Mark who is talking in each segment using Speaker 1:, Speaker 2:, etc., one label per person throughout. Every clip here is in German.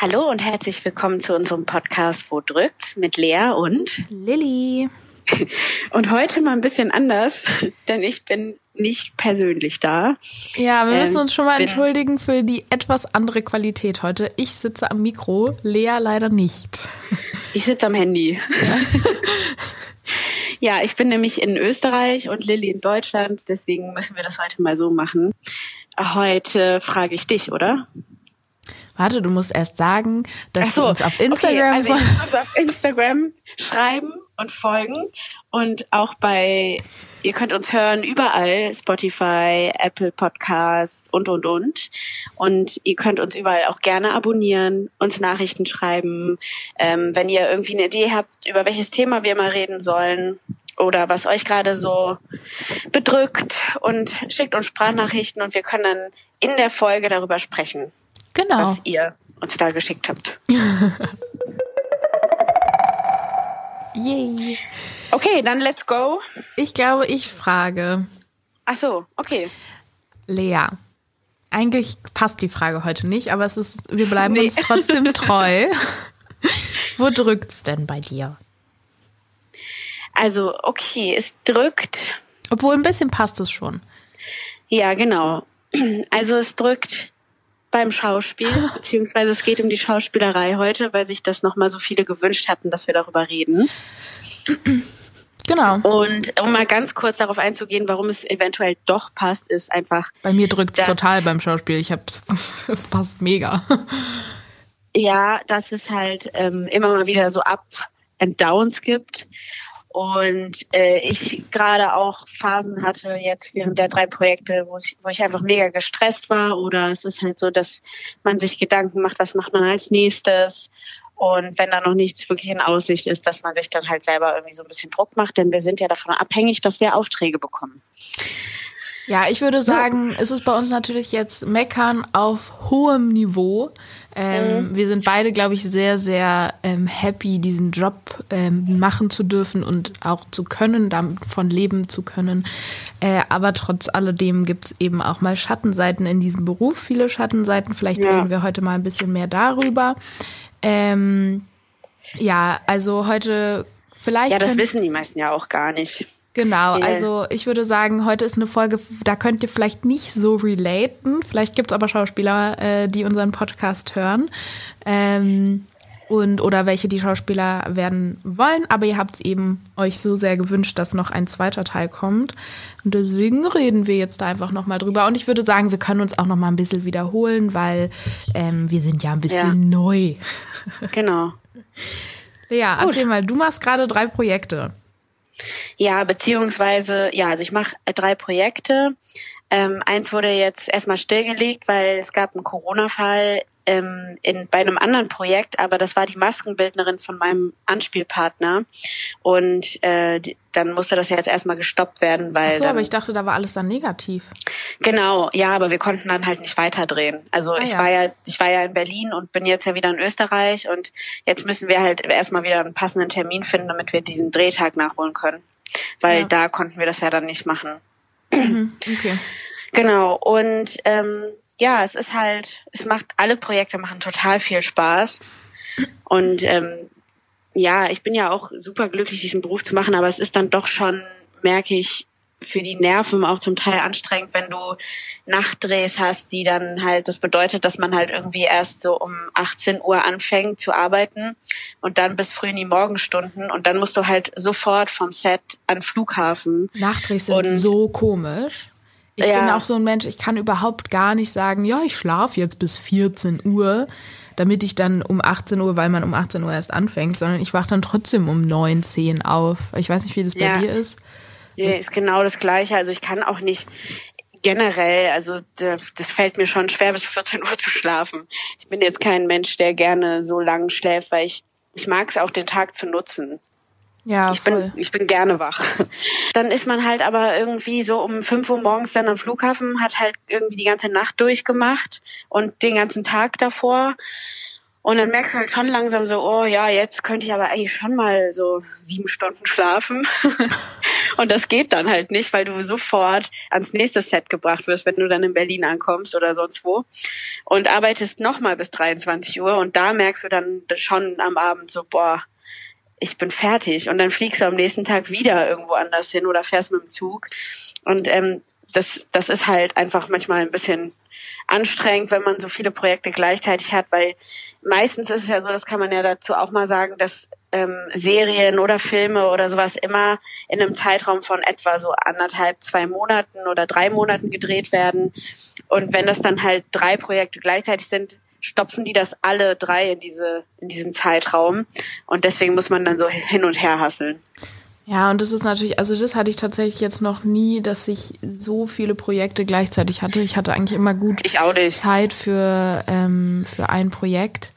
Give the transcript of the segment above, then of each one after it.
Speaker 1: Hallo und herzlich willkommen zu unserem Podcast Wo drückt's mit Lea und
Speaker 2: Lilly.
Speaker 1: Und heute mal ein bisschen anders, denn ich bin nicht persönlich da.
Speaker 2: Ja, wir müssen ähm, uns schon mal entschuldigen für die etwas andere Qualität heute. Ich sitze am Mikro, Lea leider nicht.
Speaker 1: Ich sitze am Handy. Ja. ja, ich bin nämlich in Österreich und Lilly in Deutschland, deswegen müssen wir das heute mal so machen. Heute frage ich dich, oder?
Speaker 2: Warte, du musst erst sagen, dass so, du uns auf Instagram
Speaker 1: okay, also uns auf Instagram schreiben und folgen und auch bei ihr könnt uns hören überall Spotify, Apple Podcasts und und und. Und ihr könnt uns überall auch gerne abonnieren, uns Nachrichten schreiben, ähm, wenn ihr irgendwie eine Idee habt über welches Thema wir mal reden sollen oder was euch gerade so bedrückt. Und schickt uns Sprachnachrichten und wir können dann in der Folge darüber sprechen.
Speaker 2: Genau.
Speaker 1: Was ihr uns da geschickt habt.
Speaker 2: Yay.
Speaker 1: Okay, dann let's go.
Speaker 2: Ich glaube, ich frage.
Speaker 1: Ach so, okay.
Speaker 2: Lea. Eigentlich passt die Frage heute nicht, aber es ist, wir bleiben nee. uns trotzdem treu. Wo drückt's denn bei dir?
Speaker 1: Also, okay, es drückt.
Speaker 2: Obwohl ein bisschen passt es schon.
Speaker 1: Ja, genau. Also es drückt beim Schauspiel, beziehungsweise es geht um die Schauspielerei heute, weil sich das nochmal so viele gewünscht hatten, dass wir darüber reden.
Speaker 2: Genau.
Speaker 1: Und um mal ganz kurz darauf einzugehen, warum es eventuell doch passt, ist einfach.
Speaker 2: Bei mir drückt es total beim Schauspiel. Ich hab's, es passt mega.
Speaker 1: Ja, dass es halt ähm, immer mal wieder so Up and Downs gibt und äh, ich gerade auch Phasen hatte jetzt während der drei Projekte, wo ich, wo ich einfach mega gestresst war. Oder es ist halt so, dass man sich Gedanken macht, was macht man als nächstes. Und wenn da noch nichts wirklich in Aussicht ist, dass man sich dann halt selber irgendwie so ein bisschen Druck macht, denn wir sind ja davon abhängig, dass wir Aufträge bekommen.
Speaker 2: Ja, ich würde sagen, es ist bei uns natürlich jetzt Meckern auf hohem Niveau. Ähm, mhm. Wir sind beide, glaube ich, sehr, sehr ähm, happy, diesen Job ähm, machen zu dürfen und auch zu können, davon leben zu können. Äh, aber trotz alledem gibt es eben auch mal Schattenseiten in diesem Beruf, viele Schattenseiten. Vielleicht ja. reden wir heute mal ein bisschen mehr darüber. Ähm, ja, also heute vielleicht.
Speaker 1: Ja, das wissen die meisten ja auch gar nicht.
Speaker 2: Genau, also ich würde sagen, heute ist eine Folge, da könnt ihr vielleicht nicht so relaten. Vielleicht gibt es aber Schauspieler, äh, die unseren Podcast hören. Ähm, und oder welche die Schauspieler werden wollen, aber ihr habt es eben euch so sehr gewünscht, dass noch ein zweiter Teil kommt. Und deswegen reden wir jetzt da einfach nochmal drüber. Und ich würde sagen, wir können uns auch nochmal ein bisschen wiederholen, weil ähm, wir sind ja ein bisschen ja. neu.
Speaker 1: Genau.
Speaker 2: ja, erzähl mal, du machst gerade drei Projekte.
Speaker 1: Ja, beziehungsweise, ja, also ich mache drei Projekte. Ähm, eins wurde jetzt erstmal stillgelegt, weil es gab einen Corona-Fall ähm, in, bei einem anderen Projekt, aber das war die Maskenbildnerin von meinem Anspielpartner. Und äh, die, dann musste das ja jetzt erstmal gestoppt werden, weil.
Speaker 2: Ach so,
Speaker 1: dann,
Speaker 2: aber ich dachte, da war alles dann negativ.
Speaker 1: Genau, ja, aber wir konnten dann halt nicht weiterdrehen. Also ah, ich ja. war ja, ich war ja in Berlin und bin jetzt ja wieder in Österreich und jetzt müssen wir halt erstmal wieder einen passenden Termin finden, damit wir diesen Drehtag nachholen können. Weil ja. da konnten wir das ja dann nicht machen.
Speaker 2: Mhm, okay.
Speaker 1: Genau. Und ähm, ja, es ist halt, es macht, alle Projekte machen total viel Spaß. Und ähm, ja, ich bin ja auch super glücklich, diesen Beruf zu machen, aber es ist dann doch schon, merke ich, für die Nerven auch zum Teil anstrengend, wenn du Nachtdrehs hast, die dann halt, das bedeutet, dass man halt irgendwie erst so um 18 Uhr anfängt zu arbeiten und dann bis früh in die Morgenstunden und dann musst du halt sofort vom Set an Flughafen.
Speaker 2: Nachtdrehs sind und, so komisch. Ich ja. bin auch so ein Mensch, ich kann überhaupt gar nicht sagen, ja, ich schlafe jetzt bis 14 Uhr, damit ich dann um 18 Uhr, weil man um 18 Uhr erst anfängt, sondern ich wache dann trotzdem um 9, 10 auf. Ich weiß nicht, wie das bei dir ist.
Speaker 1: Ja, ist genau das Gleiche. Also ich kann auch nicht generell, also das fällt mir schon schwer, bis 14 Uhr zu schlafen. Ich bin jetzt kein Mensch, der gerne so lang schläft, weil ich, ich mag es auch, den Tag zu nutzen.
Speaker 2: Ja,
Speaker 1: ich voll. bin ich bin gerne wach. Dann ist man halt aber irgendwie so um 5 Uhr morgens dann am Flughafen, hat halt irgendwie die ganze Nacht durchgemacht und den ganzen Tag davor. Und dann merkst du halt schon langsam so, oh ja, jetzt könnte ich aber eigentlich schon mal so sieben Stunden schlafen. Und das geht dann halt nicht, weil du sofort ans nächste Set gebracht wirst, wenn du dann in Berlin ankommst oder sonst wo. Und arbeitest nochmal bis 23 Uhr und da merkst du dann schon am Abend so, boah, ich bin fertig. Und dann fliegst du am nächsten Tag wieder irgendwo anders hin oder fährst mit dem Zug. Und ähm, das, das ist halt einfach manchmal ein bisschen anstrengend, wenn man so viele Projekte gleichzeitig hat, weil meistens ist es ja so, das kann man ja dazu auch mal sagen, dass ähm, Serien oder Filme oder sowas immer in einem Zeitraum von etwa so anderthalb, zwei Monaten oder drei Monaten gedreht werden. Und wenn das dann halt drei Projekte gleichzeitig sind, stopfen die das alle drei in diese in diesen Zeitraum und deswegen muss man dann so hin und her hasseln.
Speaker 2: Ja, und das ist natürlich, also das hatte ich tatsächlich jetzt noch nie, dass ich so viele Projekte gleichzeitig hatte. Ich hatte eigentlich immer gut Zeit für, ähm, für ein Projekt.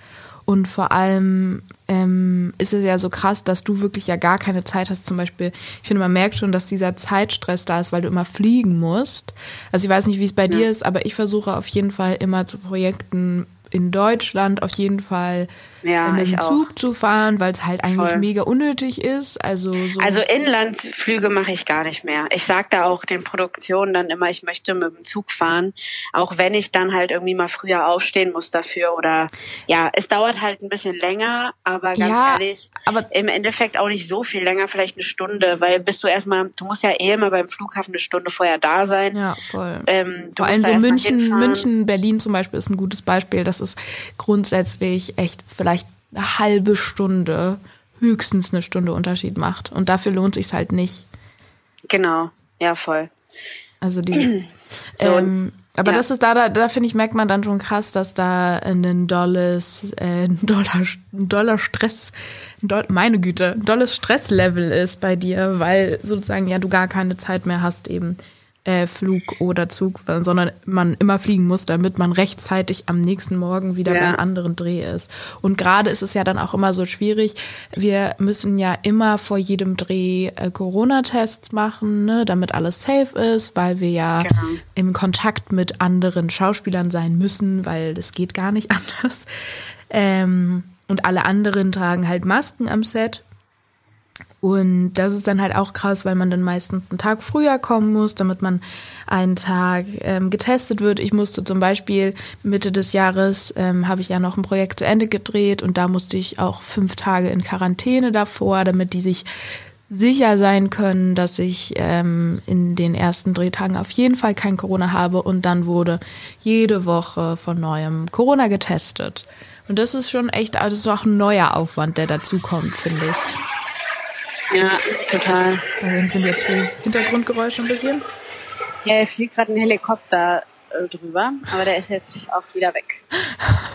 Speaker 2: Und vor allem ähm, ist es ja so krass, dass du wirklich ja gar keine Zeit hast. Zum Beispiel, ich finde, man merkt schon, dass dieser Zeitstress da ist, weil du immer fliegen musst. Also ich weiß nicht, wie es bei ja. dir ist, aber ich versuche auf jeden Fall immer zu Projekten in Deutschland auf jeden Fall ja, mit dem Zug auch. zu fahren, weil es halt eigentlich Voll. mega unnötig ist. Also, so
Speaker 1: also Inlandsflüge mache ich gar nicht mehr. Ich sage da auch den Produktionen dann immer, ich möchte mit dem Zug fahren, auch wenn ich dann halt irgendwie mal früher aufstehen muss dafür oder ja, es dauert halt ein bisschen länger, aber ganz ja, ehrlich, aber im Endeffekt auch nicht so viel länger, vielleicht eine Stunde, weil bist du erstmal, du musst ja eh immer beim Flughafen eine Stunde vorher da sein.
Speaker 2: Ja, voll. Ähm, Vor allem so München, München, Berlin zum Beispiel ist ein gutes Beispiel. Das ist grundsätzlich echt vielleicht eine halbe Stunde, höchstens eine Stunde Unterschied macht. Und dafür lohnt sich halt nicht.
Speaker 1: Genau, ja, voll.
Speaker 2: Also die. so, ähm, aber ja. das ist da, da, da finde ich, merkt man dann schon krass, dass da ein dolles, äh, ein doller, ein doller Stress, ein doll, meine Güte, ein dolles Stresslevel ist bei dir, weil sozusagen ja du gar keine Zeit mehr hast, eben äh, Flug oder Zug, sondern man immer fliegen muss, damit man rechtzeitig am nächsten Morgen wieder ja. beim anderen Dreh ist. Und gerade ist es ja dann auch immer so schwierig. Wir müssen ja immer vor jedem Dreh äh, Corona-Tests machen, ne, damit alles safe ist, weil wir ja genau. im Kontakt mit anderen Schauspielern sein müssen, weil das geht gar nicht anders. Ähm, und alle anderen tragen halt Masken am Set. Und das ist dann halt auch krass, weil man dann meistens einen Tag früher kommen muss, damit man einen Tag ähm, getestet wird. Ich musste zum Beispiel Mitte des Jahres, ähm, habe ich ja noch ein Projekt zu Ende gedreht und da musste ich auch fünf Tage in Quarantäne davor, damit die sich sicher sein können, dass ich ähm, in den ersten Drehtagen auf jeden Fall kein Corona habe und dann wurde jede Woche von neuem Corona getestet. Und das ist schon echt, das ist auch ein neuer Aufwand, der dazukommt, finde ich.
Speaker 1: Ja, total.
Speaker 2: Da sind jetzt die Hintergrundgeräusche ein bisschen.
Speaker 1: Ja, es fliegt gerade ein Helikopter äh, drüber, aber der ist jetzt auch wieder weg.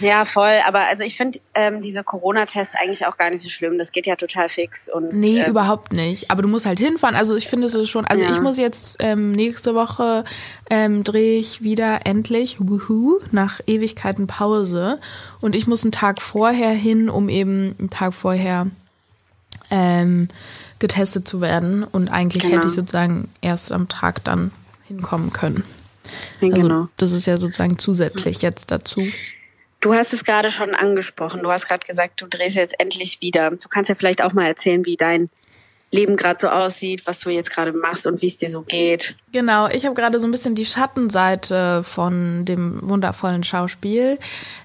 Speaker 1: Ja, voll. Aber also ich finde ähm, diese Corona-Tests eigentlich auch gar nicht so schlimm. Das geht ja total fix. Und,
Speaker 2: nee, ähm, überhaupt nicht. Aber du musst halt hinfahren. Also ich finde es schon. Also ja. ich muss jetzt ähm, nächste Woche ähm, drehe ich wieder endlich, wuhu, nach Ewigkeiten Pause. Und ich muss einen Tag vorher hin, um eben einen Tag vorher ähm, getestet zu werden. Und eigentlich genau. hätte ich sozusagen erst am Tag dann hinkommen können. Also genau. Das ist ja sozusagen zusätzlich jetzt dazu.
Speaker 1: Du hast es gerade schon angesprochen. Du hast gerade gesagt, du drehst jetzt endlich wieder. Du kannst ja vielleicht auch mal erzählen, wie dein Leben gerade so aussieht, was du jetzt gerade machst und wie es dir so geht.
Speaker 2: Genau, ich habe gerade so ein bisschen die Schattenseite von dem wundervollen Schauspiel.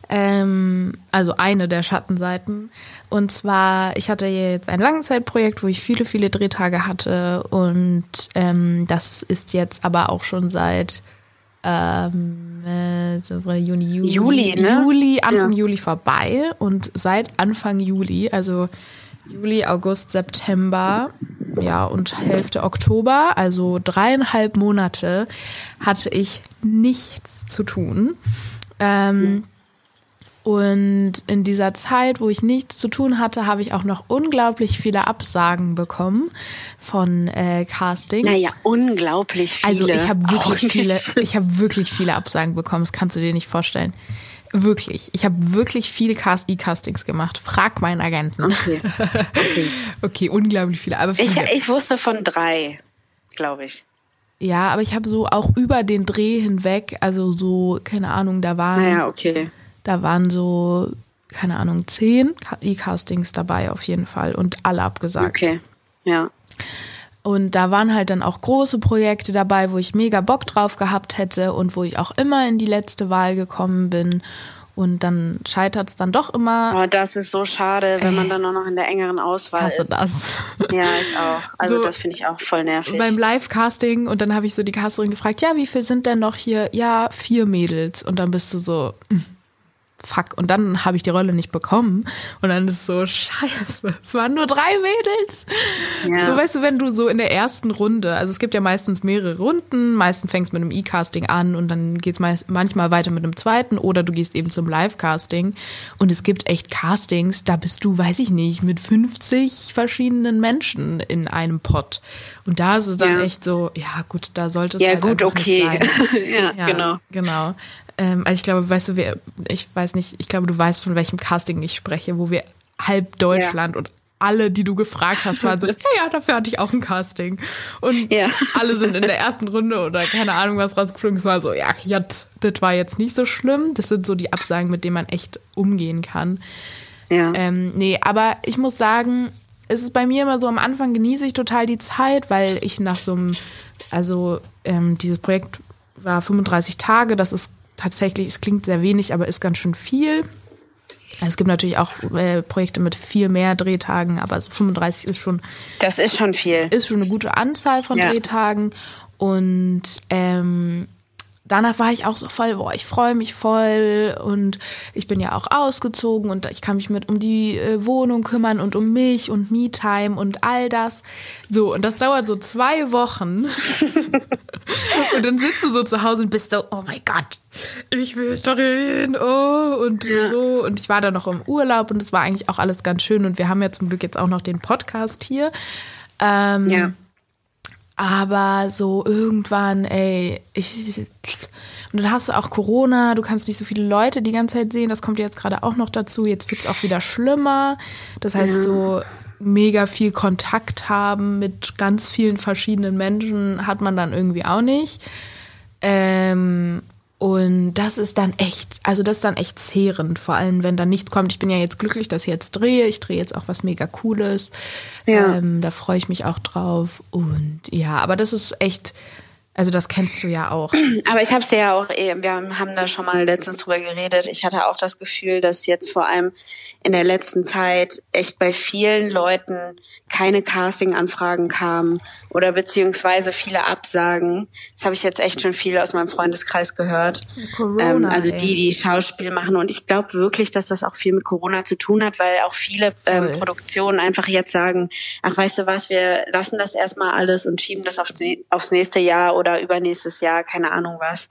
Speaker 2: Ähm, also eine der Schattenseiten. Und zwar, ich hatte jetzt ein Langzeitprojekt, wo ich viele, viele Drehtage hatte. Und ähm, das ist jetzt aber auch schon seit ähm, äh, Juni, Juli, Juli, ne? Juli Anfang ja. Juli vorbei. Und seit Anfang Juli, also Juli, August, September, ja, und Hälfte Oktober, also dreieinhalb Monate, hatte ich nichts zu tun. Ähm, und in dieser Zeit, wo ich nichts zu tun hatte, habe ich auch noch unglaublich viele Absagen bekommen von äh, Castings.
Speaker 1: Naja, unglaublich viele.
Speaker 2: Also ich habe wirklich oh, viele, ich habe wirklich viele Absagen bekommen. Das kannst du dir nicht vorstellen. Wirklich. Ich habe wirklich viele E-Castings gemacht. Frag meinen Agenten. Okay. Okay, okay unglaublich viele. Aber
Speaker 1: viele. Ich, ich wusste von drei, glaube ich.
Speaker 2: Ja, aber ich habe so auch über den Dreh hinweg, also so, keine Ahnung, da waren.
Speaker 1: Naja, okay.
Speaker 2: Da waren so, keine Ahnung, zehn E-Castings dabei auf jeden Fall und alle abgesagt.
Speaker 1: Okay. Ja.
Speaker 2: Und da waren halt dann auch große Projekte dabei, wo ich mega Bock drauf gehabt hätte und wo ich auch immer in die letzte Wahl gekommen bin. Und dann scheitert es dann doch immer.
Speaker 1: Oh, das ist so schade, wenn man dann nur noch in der engeren Auswahl
Speaker 2: Hasse
Speaker 1: ist.
Speaker 2: das.
Speaker 1: Ja, ich auch. Also
Speaker 2: So.
Speaker 1: das finde ich auch voll nervig.
Speaker 2: Beim Live-Casting und dann habe ich so die Casterin gefragt, ja, wie viel sind denn noch hier? Ja, vier Mädels. Und dann bist du so, hm, fuck. Und dann habe ich die Rolle nicht bekommen. Und dann ist so, scheiße, es waren nur drei Mädels.
Speaker 1: Ja.
Speaker 2: So weißt du, wenn du so in der ersten Runde, also es gibt ja meistens mehrere Runden, meistens fängst du mit einem E-Casting an und dann geht's meist, manchmal weiter mit einem zweiten oder du gehst eben zum Live-Casting. Und es gibt echt Castings, da bist du, weiß ich nicht, mit 50 verschiedenen Menschen in einem Pot. Und da ist es dann
Speaker 1: Ja.
Speaker 2: echt so, ja gut, da sollte es
Speaker 1: ja,
Speaker 2: halt
Speaker 1: gut, okay.
Speaker 2: nicht sein.
Speaker 1: ja,
Speaker 2: Ja,
Speaker 1: genau.
Speaker 2: Genau. Ähm, also ich glaube, weißt du, wir, ich weiß nicht, ich glaube, du weißt, von welchem Casting ich spreche, wo wir halb Deutschland und alle, die du gefragt hast, waren so, ja, ja, dafür hatte ich auch ein Casting. Und
Speaker 1: Ja.
Speaker 2: alle sind in der ersten Runde oder keine Ahnung was rausgeflogen. Es war so, ja, ja, das war jetzt nicht so schlimm. Das sind so die Absagen, mit denen man echt umgehen kann.
Speaker 1: Ja.
Speaker 2: Ähm, nee, aber ich muss sagen, es ist bei mir immer so, am Anfang genieße ich total die Zeit, weil ich nach so einem, also ähm, dieses Projekt war 35 Tage, das ist tatsächlich, es klingt sehr wenig, aber ist ganz schön viel. Es gibt natürlich auch äh, Projekte mit viel mehr Drehtagen, aber so 35 ist schon
Speaker 1: das ist schon viel.
Speaker 2: ist schon eine gute Anzahl von
Speaker 1: Ja.
Speaker 2: Drehtagen. Und ähm, danach war ich auch so voll, boah, ich freue mich voll und ich bin ja auch ausgezogen und ich kann mich mit um die äh, Wohnung kümmern und um mich und Me-Time und all das. So, und das dauert so zwei Wochen. und dann sitzt du so zu Hause und bist so, oh mein Gott, ich will dahin, oh, und so. Und ich war da noch im Urlaub und es war eigentlich auch alles ganz schön und wir haben ja zum Glück jetzt auch noch den Podcast hier. Ähm,
Speaker 1: Ja.
Speaker 2: Aber so irgendwann, ey, ich. Und dann hast du auch Corona, du kannst nicht so viele Leute die ganze Zeit sehen, das kommt jetzt gerade auch noch dazu. Jetzt wird es auch wieder schlimmer. Das heißt, so mega viel Kontakt haben mit ganz vielen verschiedenen Menschen hat man dann irgendwie auch nicht. Ähm, und das ist dann echt, also das ist dann echt zehrend, vor allem wenn da nichts kommt. Ich bin ja jetzt glücklich, dass ich jetzt drehe. Ich drehe jetzt auch was mega Cooles.
Speaker 1: Ja.
Speaker 2: Ähm, da freue ich mich auch drauf. Und ja, aber das ist echt, also das kennst du ja auch.
Speaker 1: Aber ich habe es dir ja auch, eh- wir haben da schon mal letztens drüber geredet. Ich hatte auch das Gefühl, dass jetzt vor allem in der letzten Zeit echt bei vielen Leuten keine Casting-Anfragen kamen oder beziehungsweise viele Absagen. Das habe ich jetzt echt schon viel aus meinem Freundeskreis gehört.
Speaker 2: Corona,
Speaker 1: ähm, also die, die Schauspiel machen. Und ich glaube wirklich, dass das auch viel mit Corona zu tun hat, weil auch viele ähm. Produktionen einfach jetzt sagen, ach weißt du was, wir lassen das erstmal alles und schieben das aufs nächste Jahr oder übernächstes Jahr, keine Ahnung was.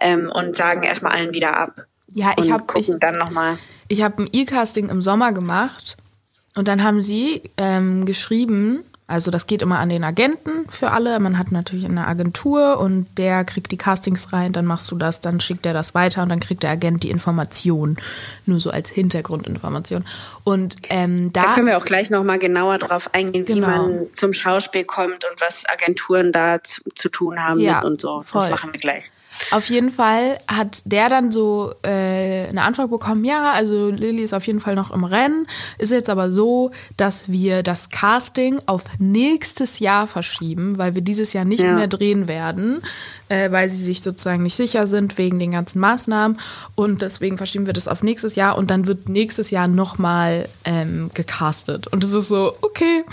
Speaker 1: Ähm, und sagen erstmal allen wieder ab.
Speaker 2: Ja, ich habe ich,
Speaker 1: dann nochmal.
Speaker 2: ich hab ein E-Casting im Sommer gemacht und dann haben sie ähm, geschrieben, also das geht immer an den Agenten für alle. Man hat natürlich eine Agentur und der kriegt die Castings rein, dann machst du das, dann schickt er das weiter und dann kriegt der Agent die Information. Nur so als Hintergrundinformation. Und ähm, da,
Speaker 1: Da können wir auch gleich nochmal genauer drauf eingehen, wie
Speaker 2: Genau.
Speaker 1: man zum Schauspiel kommt und was Agenturen da zu, zu tun haben
Speaker 2: Ja,
Speaker 1: und so.
Speaker 2: voll.
Speaker 1: Das machen wir gleich.
Speaker 2: Auf jeden Fall hat der dann so äh, eine Antwort bekommen, ja, also Lilly ist auf jeden Fall noch im Rennen. Ist jetzt aber so, dass wir das Casting auf nächstes Jahr verschieben, weil wir dieses Jahr nicht
Speaker 1: Ja.
Speaker 2: mehr drehen werden, äh, weil sie sich sozusagen nicht sicher sind wegen den ganzen Maßnahmen. Und deswegen verschieben wir das auf nächstes Jahr und dann wird nächstes Jahr nochmal ähm, gecastet. Und es ist so, okay,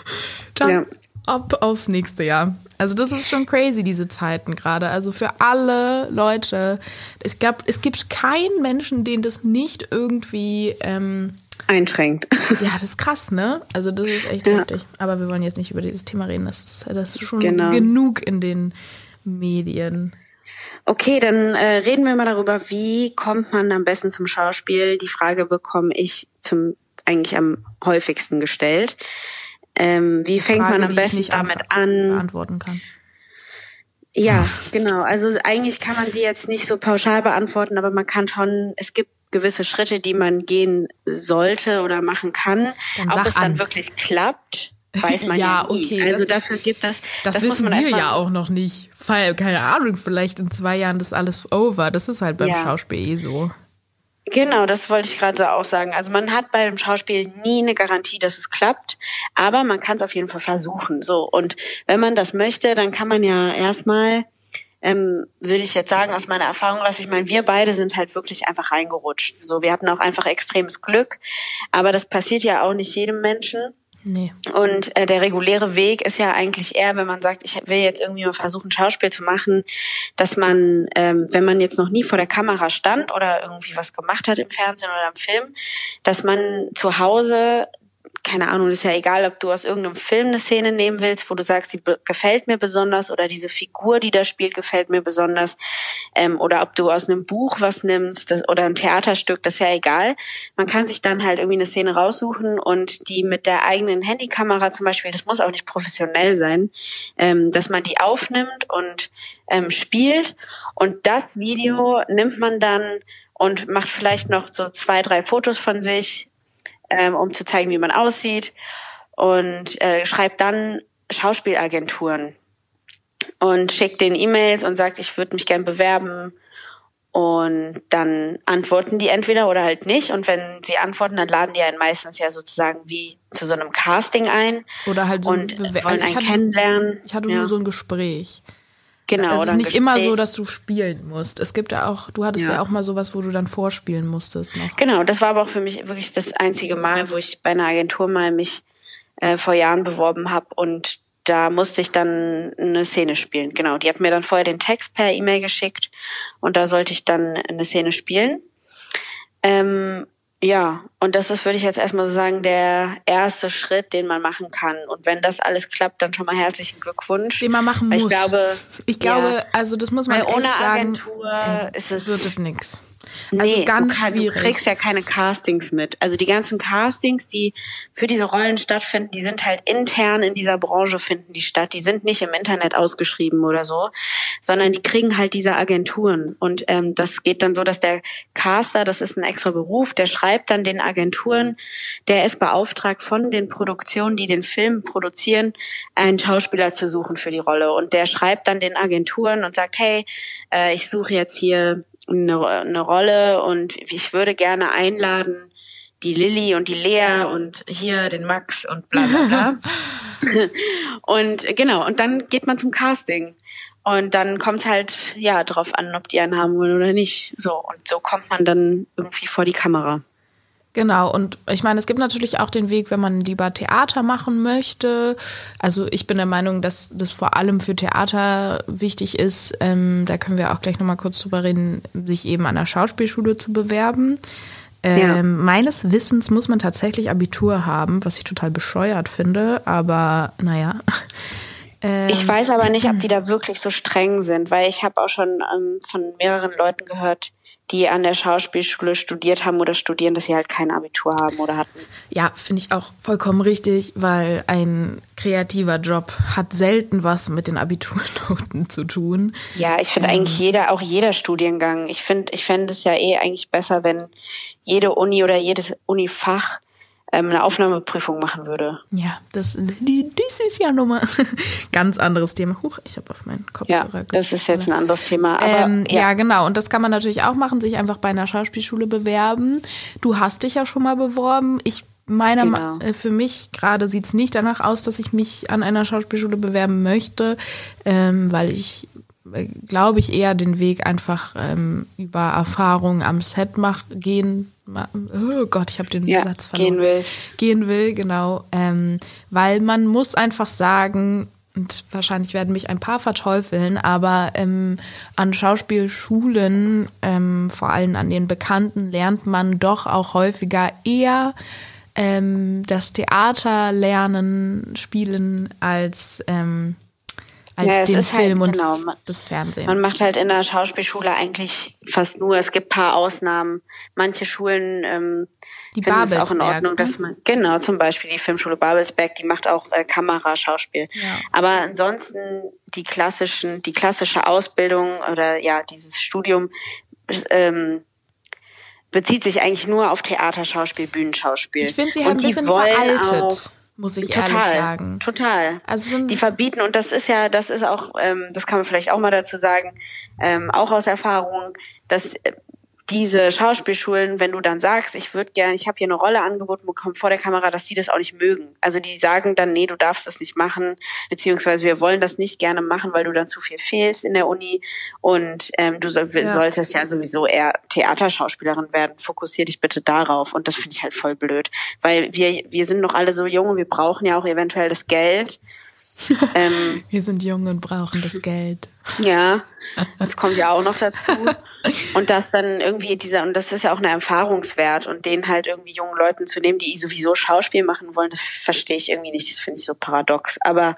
Speaker 2: dann
Speaker 1: Ja.
Speaker 2: ab aufs nächste Jahr. Also das ist schon crazy, diese Zeiten gerade. Also für alle Leute. Ich glaube, es gibt keinen Menschen, den das nicht irgendwie... Ähm,
Speaker 1: Einschränkt.
Speaker 2: ja, das ist krass, ne? Also das ist echt
Speaker 1: Ja.
Speaker 2: heftig. Aber wir wollen jetzt nicht über dieses Thema reden. Das ist, das ist schon
Speaker 1: Genau.
Speaker 2: genug in den Medien.
Speaker 1: Okay, dann äh, reden wir mal darüber, wie kommt man am besten zum Schauspiel. Die Frage bekomme ich zum eigentlich am häufigsten gestellt. Ähm, wie fängt
Speaker 2: Frage,
Speaker 1: man am besten damit an?
Speaker 2: beantworten kann.
Speaker 1: Ja, genau. Also eigentlich kann man sie jetzt nicht so pauschal beantworten, aber man kann schon, es gibt gewisse Schritte, die man gehen sollte oder machen kann.
Speaker 2: Dann
Speaker 1: Ob es dann
Speaker 2: an.
Speaker 1: wirklich klappt, weiß man
Speaker 2: Ja,
Speaker 1: ja, nie.
Speaker 2: okay,
Speaker 1: Also
Speaker 2: das-
Speaker 1: dafür gibt es,
Speaker 2: Das,
Speaker 1: das muss
Speaker 2: wissen
Speaker 1: man
Speaker 2: wir ja auch noch nicht. Weil, keine Ahnung, vielleicht in zwei Jahren ist alles over. Das ist halt beim
Speaker 1: Ja.
Speaker 2: Schauspiel eh so.
Speaker 1: Genau, das wollte ich gerade auch sagen. Also man hat beim Schauspiel nie eine Garantie, dass es klappt, aber man kann es auf jeden Fall versuchen. So und wenn man das möchte, dann kann man ja erstmal, ähm, würde ich jetzt sagen aus meiner Erfahrung, was ich meine, wir beide sind halt wirklich einfach reingerutscht. So, wir hatten auch einfach extremes Glück, aber das passiert ja auch nicht jedem Menschen.
Speaker 2: Nee.
Speaker 1: Und äh, der reguläre Weg ist ja eigentlich eher, wenn man sagt, ich will jetzt irgendwie mal versuchen, Schauspiel zu machen, dass man, ähm, wenn man jetzt noch nie vor der Kamera stand oder irgendwie was gemacht hat im Fernsehen oder im Film, dass man zu Hause keine Ahnung, ist ja egal, ob du aus irgendeinem Film eine Szene nehmen willst, wo du sagst, die gefällt mir besonders oder diese Figur, die da spielt, gefällt mir besonders, ähm, oder ob du aus einem Buch was nimmst das, oder ein Theaterstück, das ist ja egal. Man kann sich dann halt irgendwie eine Szene raussuchen und die mit der eigenen Handykamera zum Beispiel, das muss auch nicht professionell sein, ähm, dass man die aufnimmt und ähm, spielt und das Video nimmt man dann und macht vielleicht noch so zwei, drei Fotos von sich, ähm, um zu zeigen, wie man aussieht und äh, schreibt dann Schauspielagenturen und schickt den E-Mails und sagt, ich würde mich gern bewerben. Und dann antworten die entweder oder halt nicht. Und wenn sie antworten, dann laden die einen meistens ja sozusagen wie zu so einem Casting ein.
Speaker 2: Oder halt so
Speaker 1: und
Speaker 2: ein
Speaker 1: wollen einen
Speaker 2: ich hatte,
Speaker 1: kennenlernen.
Speaker 2: Ich hatte
Speaker 1: ja.
Speaker 2: nur so ein Gespräch.
Speaker 1: Genau.
Speaker 2: es
Speaker 1: oder
Speaker 2: ist nicht immer
Speaker 1: Gespräch.
Speaker 2: so, dass du spielen musst. Es gibt ja auch, du hattest ja,
Speaker 1: Ja.
Speaker 2: auch mal sowas, wo du dann vorspielen musstest noch.
Speaker 1: Genau, das war aber auch für mich wirklich das einzige Mal, wo ich bei einer Agentur mal mich äh, vor Jahren beworben habe und da musste ich dann eine Szene spielen. Genau, die hat mir dann vorher den Text per E-Mail geschickt und da sollte ich dann eine Szene spielen. Ähm, ja, und das ist, würde ich jetzt erstmal so sagen, der erste Schritt, den man machen kann. Und wenn das alles klappt, dann schon mal herzlichen Glückwunsch.
Speaker 2: Den man machen
Speaker 1: Weil
Speaker 2: muss.
Speaker 1: Ich glaube,
Speaker 2: Ich glaube,
Speaker 1: ja,
Speaker 2: also das muss man echt
Speaker 1: ohne
Speaker 2: sagen.
Speaker 1: Agentur
Speaker 2: äh,
Speaker 1: ist es
Speaker 2: wird es nix.
Speaker 1: Nee,
Speaker 2: Also ganz
Speaker 1: du, kann, du
Speaker 2: schwierig.
Speaker 1: kriegst ja keine Castings mit. Also die ganzen Castings, die für diese Rollen stattfinden, die sind halt intern in dieser Branche finden die statt. Die sind nicht im Internet ausgeschrieben oder so, sondern die kriegen halt diese Agenturen. Und ähm, das geht dann so, dass der Caster, das ist ein extra Beruf, der schreibt dann den Agenturen, der ist beauftragt von den Produktionen, die den Film produzieren, einen Schauspieler zu suchen für die Rolle. Und der schreibt dann den Agenturen und sagt, hey, äh, ich suche jetzt hier eine, eine Rolle und ich würde gerne einladen die Lilly und die Lea und hier den Max und bla bla bla. und genau, und dann geht man zum Casting. Und dann kommt es halt ja drauf an, ob die einen haben wollen oder nicht. So, und so kommt man dann irgendwie vor die Kamera.
Speaker 2: Genau, und ich meine, es gibt natürlich auch den Weg, wenn man lieber Theater machen möchte. Also ich bin der Meinung, dass das vor allem für Theater wichtig ist. Ähm, da können wir auch gleich nochmal kurz drüber reden, sich eben an der Schauspielschule zu bewerben. Ähm,
Speaker 1: Ja.
Speaker 2: Meines Wissens muss man tatsächlich Abitur haben, was ich total bescheuert finde, aber naja. Ähm,
Speaker 1: Ich weiß aber nicht, ob die da wirklich so streng sind, weil ich habe auch schon ähm, von mehreren Leuten gehört, die an der Schauspielschule studiert haben oder studieren, dass sie halt kein Abitur haben oder hatten.
Speaker 2: Ja, finde ich auch vollkommen richtig, weil ein kreativer Job hat selten was mit den Abiturnoten zu tun.
Speaker 1: Ja, ich finde eigentlich jeder, auch jeder Studiengang. Ich finde, ich fände es ja eh eigentlich besser, wenn jede Uni oder jedes Unifach ähm, eine Aufnahmeprüfung machen würde.
Speaker 2: Ja, das, die, das ist ja nochmal ganz anderes Thema. Huch, ich habe auf meinen
Speaker 1: Ja,
Speaker 2: Kopfhörer
Speaker 1: das ist jetzt ein anderes Thema. Aber
Speaker 2: ähm, ja.
Speaker 1: ja,
Speaker 2: genau. Und das kann man natürlich auch machen, sich einfach bei einer Schauspielschule bewerben. Du hast dich ja schon mal beworben. Ich meiner
Speaker 1: Genau.
Speaker 2: Ma- äh, für mich gerade sieht es nicht danach aus, dass ich mich an einer Schauspielschule bewerben möchte, ähm, weil ich äh, glaube ich eher den Weg einfach ähm, über Erfahrung am Set mach, gehen. Oh Gott, ich habe den
Speaker 1: ja,
Speaker 2: Satz verloren
Speaker 1: gehen will.
Speaker 2: gehen will, genau. Ähm, weil man muss einfach sagen, und wahrscheinlich werden mich ein paar verteufeln, aber ähm, an Schauspielschulen, ähm, vor allem an den Bekannten, lernt man doch auch häufiger eher ähm, das Theater lernen, spielen als, ähm, als
Speaker 1: Ja,
Speaker 2: den
Speaker 1: halt-
Speaker 2: Film und
Speaker 1: genau, man-
Speaker 2: das Fernsehen.
Speaker 1: Man macht halt in der Schauspielschule eigentlich fast nur. Es gibt paar Ausnahmen. Manche Schulen ähm,
Speaker 2: Die
Speaker 1: finden es auch in Ordnung,
Speaker 2: ne?
Speaker 1: dass man genau zum Beispiel die Filmschule Babelsberg, die macht auch äh, Kameraschauspiel.
Speaker 2: Ja.
Speaker 1: Aber ansonsten die klassischen, die klassische Ausbildung oder ja dieses Studium ähm, bezieht sich eigentlich nur auf Theaterschauspiel, Bühnenschauspiel.
Speaker 2: ich finde, sie
Speaker 1: Und
Speaker 2: haben ein
Speaker 1: die
Speaker 2: bisschen veraltet,
Speaker 1: auch-
Speaker 2: muss ich
Speaker 1: total,
Speaker 2: ehrlich sagen.
Speaker 1: Total.
Speaker 2: Also
Speaker 1: die verbieten und das ist ja, das ist auch, ähm, das kann man vielleicht auch mal dazu sagen, ähm, auch aus Erfahrung, dass äh, diese Schauspielschulen, wenn du dann sagst, ich würde gerne, ich habe hier eine Rolle angeboten bekommen vor der Kamera, dass die das auch nicht mögen. Also die sagen dann, nee, du darfst das nicht machen, beziehungsweise wir wollen das nicht gerne machen, weil du dann zu viel fehlst in der Uni und ähm, du soll, ja. solltest ja sowieso eher Theaterschauspielerin werden. Fokussier dich bitte darauf und das finde ich halt voll blöd, weil wir wir sind noch alle so jung und wir brauchen ja auch eventuell das Geld.
Speaker 2: ähm, wir sind jung und brauchen das Geld.
Speaker 1: Ja, das kommt ja auch noch dazu. Und das dann irgendwie dieser, und das ist ja auch ein Erfahrungswert und den halt irgendwie jungen Leuten zu nehmen, die sowieso Schauspiel machen wollen, das verstehe ich irgendwie nicht. Das finde ich so paradox. Aber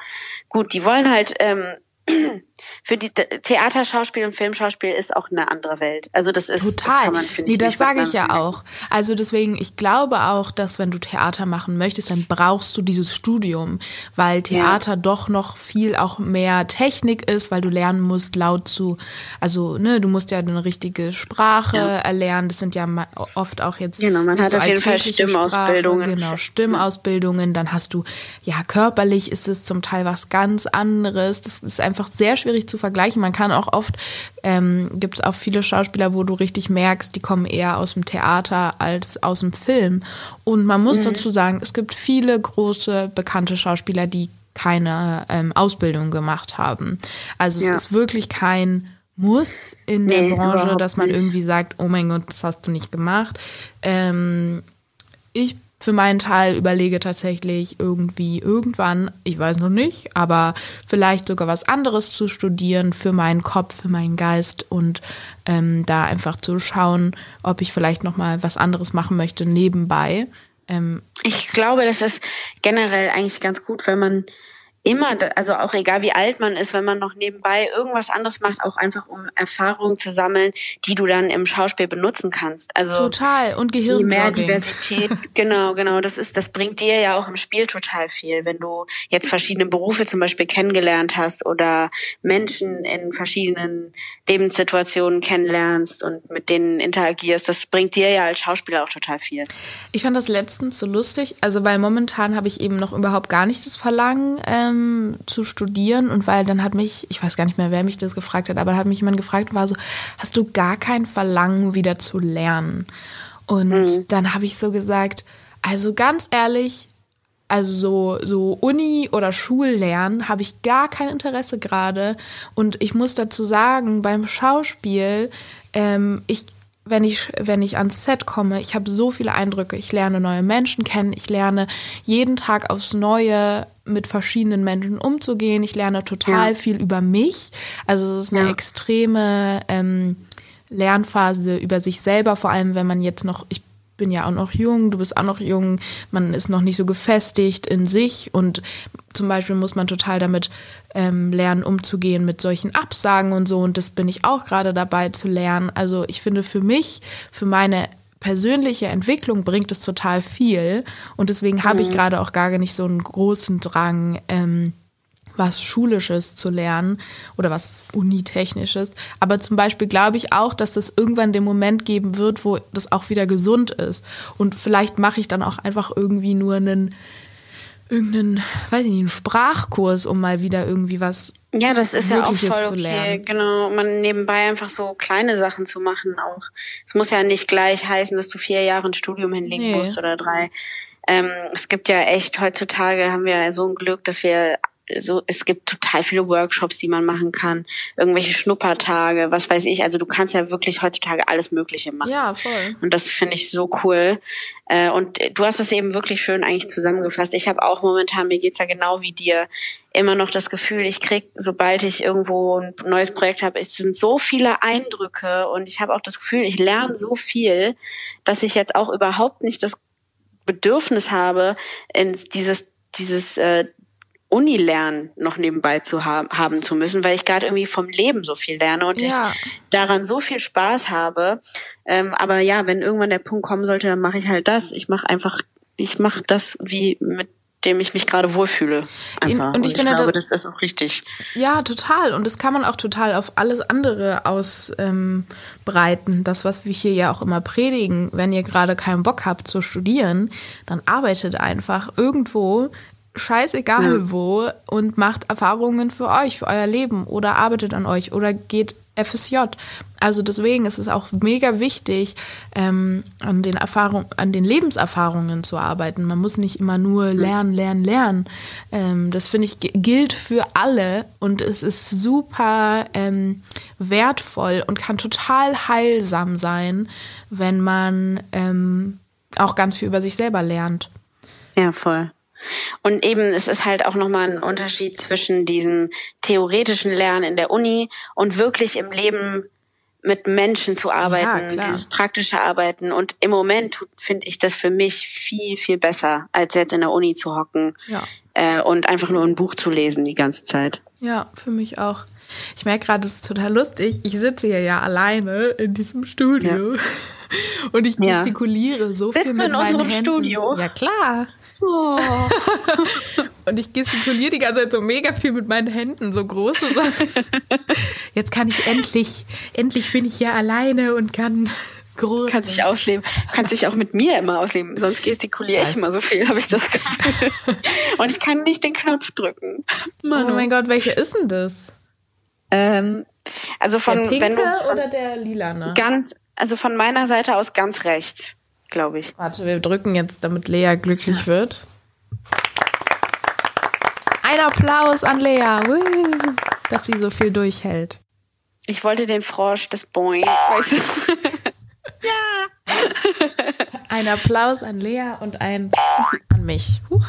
Speaker 1: gut, die wollen halt ähm, für die Theaterschauspiel und Filmschauspiel ist auch eine andere Welt. Also das ist
Speaker 2: total. Das man, nee, das sage ich ja auch. Also deswegen, ich glaube auch, dass wenn du Theater machen möchtest, dann brauchst du dieses Studium, weil Theater ja. doch noch viel auch mehr Technik ist, weil du lernen musst, laut zu, also ne, du musst ja eine richtige Sprache ja. erlernen. Das sind ja oft auch jetzt
Speaker 1: genau, man hat so auf jeden Fall Stimmausbildungen.
Speaker 2: Sprache, genau, Stimmausbildungen. Dann hast du ja körperlich ist es zum Teil was ganz anderes. Das ist einfach sehr schwierig zu vergleichen. Man kann auch oft, ähm, gibt es auch viele Schauspieler, wo du richtig merkst, die kommen eher aus dem Theater als aus dem Film. Und man muss mhm. dazu sagen, es gibt viele große, bekannte Schauspieler, die keine ähm, Ausbildung gemacht haben. Also es ja. ist wirklich kein Muss in nee, der Branche, dass man nicht. irgendwie sagt, oh mein Gott, das hast du nicht gemacht. Ähm, ich für meinen Teil überlege tatsächlich irgendwie irgendwann, ich weiß noch nicht, aber vielleicht sogar was anderes zu studieren für meinen Kopf, für meinen Geist und ähm, da einfach zu schauen, ob ich vielleicht noch mal was anderes machen möchte nebenbei.
Speaker 1: Ähm, ich glaube, das ist generell eigentlich ganz gut, wenn man immer, also auch egal wie alt man ist, wenn man noch nebenbei irgendwas anderes macht, auch einfach um Erfahrungen zu sammeln, die du dann im Schauspiel benutzen kannst. Also
Speaker 2: total und Gehirn
Speaker 1: mehr Diversität. genau, genau. Das ist, das bringt dir ja auch im Spiel total viel, wenn du jetzt verschiedene Berufe zum Beispiel kennengelernt hast oder Menschen in verschiedenen Lebenssituationen kennenlernst und mit denen interagierst. Das bringt dir ja als Schauspieler auch total viel.
Speaker 2: Ich fand das letztens so lustig, also weil momentan habe ich eben noch überhaupt gar nicht das Verlangen. Ähm, ähm, zu studieren und weil dann hat mich, ich weiß gar nicht mehr, wer mich das gefragt hat, aber hat mich jemand gefragt und war so, hast du gar kein Verlangen wieder zu lernen? Und mhm. dann habe ich so gesagt, also ganz ehrlich, also so, so Uni oder Schullernen habe ich gar kein Interesse gerade. Und ich muss dazu sagen, beim Schauspiel, ähm, ich wenn ich, wenn ich ans Set komme, ich habe so viele Eindrücke. Ich lerne neue Menschen kennen. Ich lerne jeden Tag aufs Neue mit verschiedenen Menschen umzugehen. Ich lerne total ja. viel über mich. Also es ist eine ja. extreme ähm, Lernphase über sich selber, vor allem wenn man jetzt noch, ich bin ja auch noch jung, du bist auch noch jung, man ist noch nicht so gefestigt in sich und zum Beispiel muss man total damit ähm, lernen, umzugehen mit solchen Absagen und so und das bin ich auch gerade dabei zu lernen. Also ich finde für mich, für meine persönliche Entwicklung bringt es total viel und deswegen habe ich mhm. gerade auch gar nicht so einen großen Drang, ähm, was Schulisches zu lernen oder was Unitechnisches. Aber zum Beispiel glaube ich auch, dass das irgendwann den Moment geben wird, wo das auch wieder gesund ist. Und vielleicht mache ich dann auch einfach irgendwie nur einen irgendeinen, weiß ich nicht, einen Sprachkurs, um mal wieder irgendwie was
Speaker 1: ja, das ist ja auch voll okay. Genau, man nebenbei einfach so kleine Sachen zu machen auch. Es muss ja nicht gleich heißen, dass du vier Jahre ein Studium hinlegen nee. musst oder drei. Ähm, es gibt ja echt heutzutage haben wir so ein Glück, dass wir so, es gibt total viele Workshops, die man machen kann, irgendwelche Schnuppertage, was weiß ich. Also du kannst ja wirklich heutzutage alles Mögliche machen.
Speaker 2: Ja, voll.
Speaker 1: Und das finde ich so cool. Äh, und du hast das eben wirklich schön eigentlich zusammengefasst. Ich habe auch momentan, mir geht's ja genau wie dir, immer noch das Gefühl, ich krieg, sobald ich irgendwo ein neues Projekt habe, es sind so viele Eindrücke und ich habe auch das Gefühl, ich lerne so viel, dass ich jetzt auch überhaupt nicht das Bedürfnis habe, in dieses dieses äh, Uni-Lernen noch nebenbei zu haben, haben zu müssen, weil ich gerade irgendwie vom Leben so viel lerne und ja. ich daran so viel Spaß habe. Ähm, aber ja, wenn irgendwann der Punkt kommen sollte, dann mache ich halt das. Ich mache einfach, ich mache das, wie mit dem ich mich gerade wohlfühle. Einfach. Und ich, und ich finde, glaube, das, das ist auch richtig.
Speaker 2: Ja, total. Und das kann man auch total auf alles andere ausbreiten. Ähm, das, was wir hier ja auch immer predigen, wenn ihr gerade keinen Bock habt zu studieren, dann arbeitet einfach irgendwo scheißegal ja. wo und macht Erfahrungen für euch, für euer Leben oder arbeitet an euch oder geht FSJ. Also deswegen ist es auch mega wichtig, ähm, an den Erfahrungen, an den Lebenserfahrungen zu arbeiten. Man muss nicht immer nur lernen, lernen, lernen. Ähm, das finde ich gilt für alle und es ist super ähm, wertvoll und kann total heilsam sein, wenn man ähm, auch ganz viel über sich selber lernt.
Speaker 1: Ja, voll. Und eben, es ist halt auch nochmal ein Unterschied zwischen diesem theoretischen Lernen in der Uni und wirklich im Leben mit Menschen zu arbeiten, ja, dieses praktische Arbeiten. Und im Moment finde ich das für mich viel, viel besser, als jetzt in der Uni zu hocken ja. äh, und einfach nur ein Buch zu lesen die ganze Zeit.
Speaker 2: Ja, für mich auch. Ich merke gerade, es ist total lustig. Ich sitze hier ja alleine in diesem Studio ja. und ich gestikuliere so Sitzt viel mit
Speaker 1: du in
Speaker 2: meinen
Speaker 1: unserem
Speaker 2: Händen.
Speaker 1: Studio?
Speaker 2: Ja, klar. Oh. und ich gestikuliere die ganze Zeit so mega viel mit meinen Händen, so große Sachen. Jetzt kann ich endlich, endlich bin ich hier alleine und kann groß.
Speaker 1: Kannst dich ausleben. Kannst dich auch mit mir immer ausleben. Sonst gestikuliere ich immer so viel, habe ich das Gefühl. und ich kann nicht den Knopf drücken.
Speaker 2: Manu. Oh mein Gott, welche ist denn das?
Speaker 1: Ähm, also von
Speaker 2: der pinke
Speaker 1: wenn du von,
Speaker 2: oder der lilane?
Speaker 1: Ganz, also von meiner Seite aus ganz rechts, glaube ich.
Speaker 2: Warte, wir drücken jetzt, damit Lea glücklich wird. Ein Applaus an Lea, dass sie so viel durchhält.
Speaker 1: Ich wollte den Frosch, das Boing, weißt du?
Speaker 2: ja. Ein Applaus an Lea und ein an mich. Huch.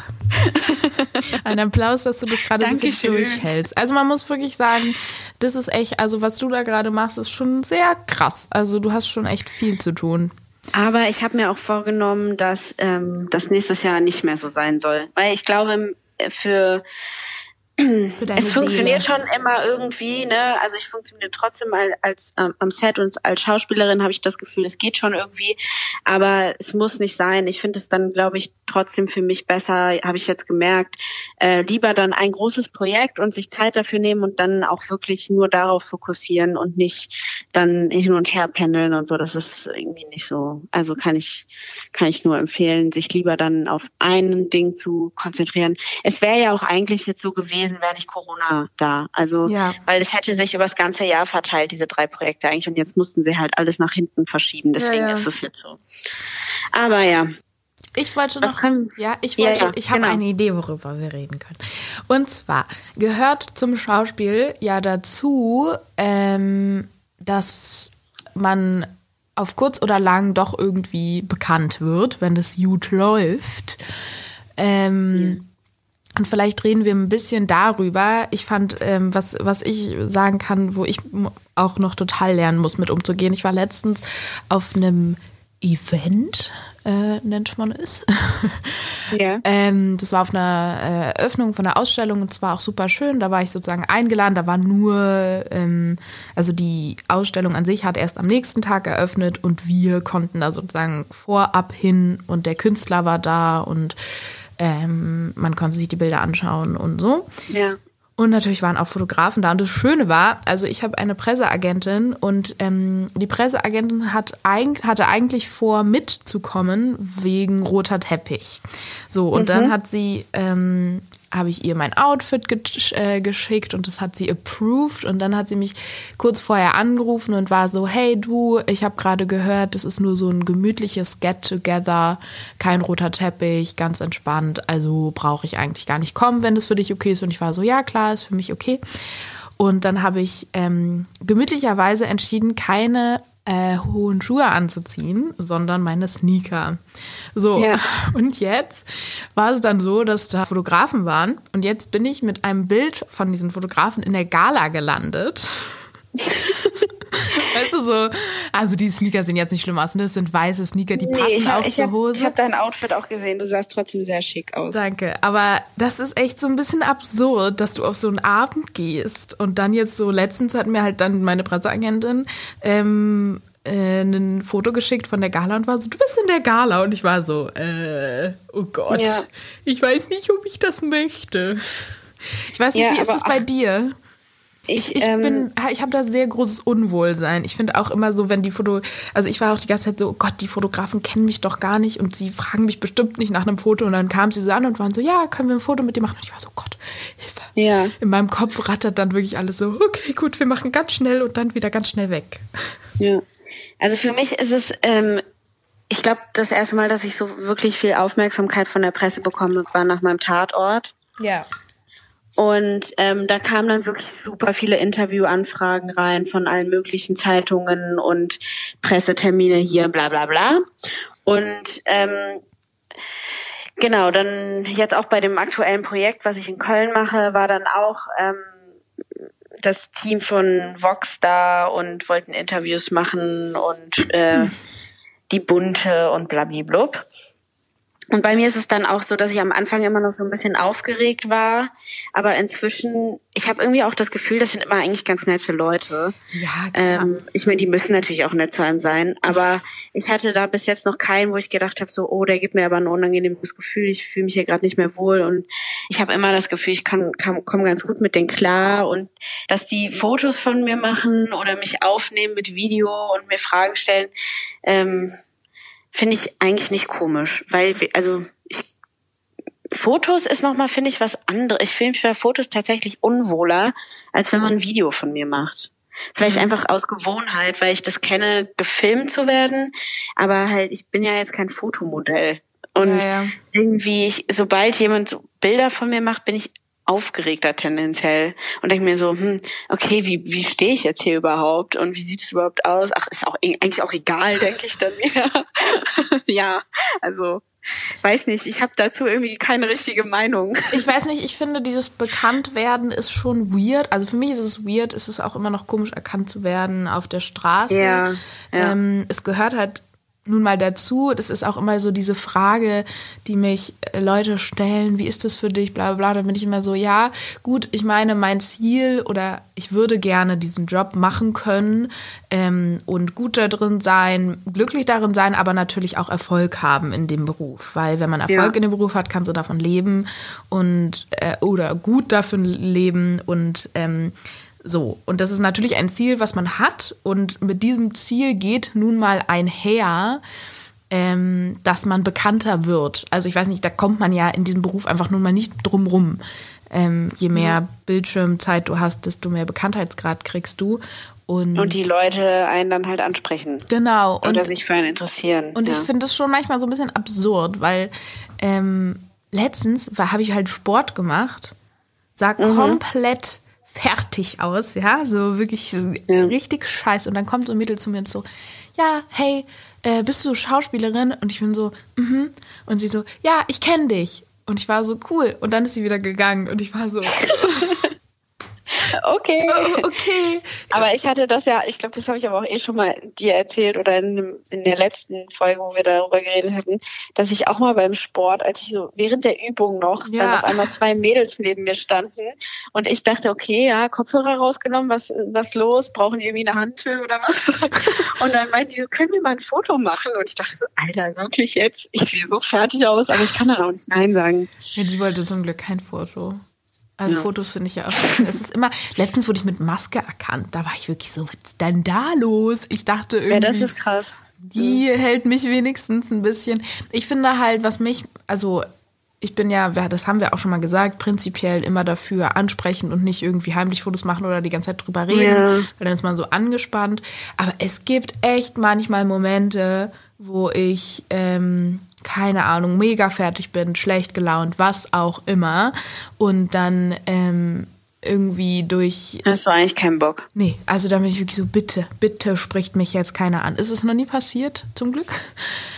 Speaker 2: Ein Applaus, dass du das gerade so viel durchhältst. Also man muss wirklich sagen, das ist echt, also was du da gerade machst, ist schon sehr krass. Also du hast schon echt viel zu tun.
Speaker 1: Aber ich habe mir auch vorgenommen, dass ähm, das nächstes Jahr nicht mehr so sein soll. Weil ich glaube, für
Speaker 2: Für
Speaker 1: es funktioniert
Speaker 2: Seele.
Speaker 1: schon immer irgendwie, ne? Also ich funktioniere trotzdem mal als ähm, am Set und als Schauspielerin habe ich das Gefühl, es geht schon irgendwie, aber es muss nicht sein. Ich finde es dann, glaube ich, trotzdem für mich besser, habe ich jetzt gemerkt, äh, lieber dann ein großes Projekt und sich Zeit dafür nehmen und dann auch wirklich nur darauf fokussieren und nicht dann hin und her pendeln und so. Das ist irgendwie nicht so. Also kann ich kann ich nur empfehlen, sich lieber dann auf ein Ding zu konzentrieren. Es wäre ja auch eigentlich jetzt so gewesen, wäre nicht Corona da. Also
Speaker 2: Ja.
Speaker 1: weil es hätte sich über das ganze Jahr verteilt, diese drei Projekte eigentlich. Und jetzt mussten sie halt alles nach hinten verschieben. Deswegen
Speaker 2: Ja, ja.
Speaker 1: ist es jetzt so. Aber ja.
Speaker 2: Ich wollte noch,
Speaker 1: können-
Speaker 2: ja, ich wollte, ich habe
Speaker 1: genau.
Speaker 2: eine Idee, worüber wir reden können. Und zwar gehört zum Schauspiel ja dazu, ähm, dass man auf kurz oder lang doch irgendwie bekannt wird, wenn es gut läuft. Ähm, Und vielleicht reden wir ein bisschen darüber. Ich fand, ähm, was, was ich sagen kann, wo ich auch noch total lernen muss, mit umzugehen. Ich war letztens auf einem Event, äh, nennt man es.
Speaker 1: Ja.
Speaker 2: ähm, das war auf einer äh, Eröffnung von einer Ausstellung und zwar auch super schön. Da war ich sozusagen eingeladen. Da war nur, ähm, also die Ausstellung an sich hat erst am nächsten Tag eröffnet und wir konnten da sozusagen vorab hin und der Künstler war da und ähm, man konnte sich die Bilder anschauen und so.
Speaker 1: Ja.
Speaker 2: Und natürlich waren auch Fotografen da. Und das Schöne war, also ich habe eine Presseagentin und ähm, die Presseagentin hat eig hatte eigentlich vor, mitzukommen wegen roter Teppich. So, und dann hat sie, ähm, habe ich ihr mein Outfit gesch äh, geschickt und das hat sie approved. Und dann hat sie mich kurz vorher angerufen und war so, hey du, ich habe gerade gehört, das ist nur so ein gemütliches Get-Together, kein roter Teppich, ganz entspannt. Also brauche ich eigentlich gar nicht kommen, wenn das für dich okay ist. Und ich war so, ja klar, ist für mich okay. Und dann habe ich ähm, gemütlicherweise entschieden, keine äh, hohen Schuhe anzuziehen, sondern meine Sneaker. So,
Speaker 1: Ja.
Speaker 2: und jetzt war es dann so, dass da Fotografen waren. Und jetzt bin ich mit einem Bild von diesen Fotografen in der Gala gelandet. weißt du so, also die Sneaker sehen jetzt nicht schlimm aus, ne? Das sind weiße Sneaker, die passen
Speaker 1: ich
Speaker 2: auch
Speaker 1: hab, ich
Speaker 2: zur
Speaker 1: hab,
Speaker 2: Hose.
Speaker 1: Ich habe dein Outfit auch gesehen. Du sahst trotzdem sehr schick aus.
Speaker 2: Danke, aber das ist echt so ein bisschen absurd, dass du auf so einen Abend gehst und dann jetzt so, letztens hat mir halt dann meine Presseagentin ähm, äh, ein Foto geschickt von der Gala und war so, du bist in der Gala und ich war so, äh, oh Gott,
Speaker 1: Ja.
Speaker 2: ich weiß nicht, ob ich das möchte. Ich weiß nicht,
Speaker 1: Ja,
Speaker 2: wie ist das bei
Speaker 1: ach-
Speaker 2: dir? Ich, ich ähm, bin, ich habe da sehr großes Unwohlsein. Ich finde auch immer so, wenn die Foto, also ich war auch die ganze Zeit so, oh Gott, die Fotografen kennen mich doch gar nicht und sie fragen mich bestimmt nicht nach einem Foto und dann kamen sie so an und waren so, ja, können wir ein Foto mit dir machen? Und ich war so, Gott, Hilfe. Ja. In meinem Kopf rattert dann wirklich alles so, okay, gut, wir machen ganz schnell und dann wieder ganz schnell weg.
Speaker 1: Ja. Also für mich ist es, ähm, ich glaube, das erste Mal, dass ich so wirklich viel Aufmerksamkeit von der Presse bekomme, war nach meinem Tatort.
Speaker 2: Ja.
Speaker 1: Und ähm, da kamen dann wirklich super viele Interviewanfragen rein von allen möglichen Zeitungen und Pressetermine hier, bla bla bla. Und ähm, genau, dann jetzt auch bei dem aktuellen Projekt, was ich in Köln mache, war dann auch ähm, das Team von Vox da und wollten Interviews machen und äh, die Bunte und blablablub. Und bei mir ist es dann auch so, dass ich am Anfang immer noch so ein bisschen aufgeregt war, aber inzwischen, ich habe irgendwie auch das Gefühl, das sind immer eigentlich ganz nette Leute.
Speaker 2: Ja, klar.
Speaker 1: Ähm, ich meine, die müssen natürlich auch nett zu einem sein, aber ich hatte da bis jetzt noch keinen, wo ich gedacht habe, so, oh, der gibt mir aber ein unangenehmes Gefühl, ich fühle mich hier gerade nicht mehr wohl und ich habe immer das Gefühl, ich kann, kann komme ganz gut mit denen klar und dass die Fotos von mir machen oder mich aufnehmen mit Video und mir Fragen stellen. Ähm, finde ich eigentlich nicht komisch, weil also ich Fotos ist nochmal, finde ich, was anderes. Ich fühle mich bei Fotos tatsächlich unwohler, als wenn man ein Video von mir macht. Vielleicht mhm. einfach aus Gewohnheit, weil ich das kenne, gefilmt zu werden. Aber halt, ich bin ja jetzt kein Fotomodell. Und ja, ja. irgendwie, ich, sobald jemand Bilder von mir macht, bin ich aufgeregter tendenziell und denke mir so, hm, okay, wie, wie stehe ich jetzt hier überhaupt und wie sieht es überhaupt aus? Ach, ist auch eigentlich auch egal, denke ich dann wieder. ja, also weiß nicht, ich habe dazu irgendwie keine richtige Meinung.
Speaker 2: Ich weiß nicht, ich finde dieses Bekanntwerden ist schon weird. Also für mich ist es weird, ist es auch immer noch komisch erkannt zu werden auf der Straße.
Speaker 1: Ja,
Speaker 2: ja. Ähm, es gehört halt nun mal dazu. Das ist auch immer so diese Frage, die mich äh, Leute stellen, wie ist das für dich, bla bla bla. Da bin ich immer so, ja, gut, ich meine, mein Ziel oder ich würde gerne diesen Job machen können ähm, und gut da drin sein, glücklich darin sein, aber natürlich auch Erfolg haben in dem Beruf. Weil wenn man Erfolg ja. in dem Beruf hat, kannst du davon leben und äh, oder gut davon leben und ähm, so, und das ist natürlich ein Ziel, was man hat. Und mit diesem Ziel geht nun mal einher, ähm, dass man bekannter wird. Also ich weiß nicht, da kommt man ja in diesem Beruf einfach nun mal nicht drum rum. Ähm, je mehr. Bildschirmzeit du hast, desto mehr Bekanntheitsgrad kriegst du. Und,
Speaker 1: und die Leute einen dann halt ansprechen.
Speaker 2: Genau.
Speaker 1: Oder und, sich für einen interessieren.
Speaker 2: Und ja. ich finde das schon manchmal so ein bisschen absurd, weil ähm, letztens habe ich halt Sport gemacht, sah mhm. komplett fertig aus, ja, so wirklich ja. richtig scheiße. Und dann kommt so ein Mädel zu mir und so, ja, hey, äh, bist du Schauspielerin? Und ich bin so, mhm. Und sie so, ja, ich kenne dich. Und ich war so, cool. Und dann ist sie wieder gegangen und ich war so,
Speaker 1: Okay.
Speaker 2: Oh, okay.
Speaker 1: Aber ich hatte das ja, ich glaube, das habe ich aber auch eh schon mal dir erzählt oder in, in der letzten Folge, wo wir darüber geredet hatten, dass ich auch mal beim Sport, als ich so während der Übung noch, ja. dann auf einmal zwei Mädels neben mir standen und ich dachte, okay, ja, Kopfhörer rausgenommen, was, was los? Brauchen die irgendwie eine Handtüte oder was? und dann meinten die, können wir mal ein Foto machen? Und ich dachte so, Alter, wirklich jetzt? Ich sehe so fertig aus, aber ich kann dann auch nicht Nein sagen.
Speaker 2: Ja, sie wollte zum Glück kein Foto. Also ja. Fotos finde ich ja auch. Es ist immer. Letztens wurde ich mit Maske erkannt. Da war ich wirklich so, was ist denn da los? Ich dachte irgendwie. Ja,
Speaker 1: das ist krass.
Speaker 2: Die ja. hält mich wenigstens ein bisschen. Ich finde halt, was mich, also ich bin ja, das haben wir auch schon mal gesagt, prinzipiell immer dafür ansprechen und nicht irgendwie heimlich Fotos machen oder die ganze Zeit drüber reden, ja. weil dann ist man so angespannt. Aber es gibt echt manchmal Momente, wo ich ähm, keine Ahnung, mega fertig bin, schlecht gelaunt, was auch immer. Und dann ähm, irgendwie durch.
Speaker 1: Hast du eigentlich keinen Bock?
Speaker 2: Nee, also da bin ich wirklich so, bitte, bitte spricht mich jetzt keiner an. Ist es noch nie passiert, zum Glück?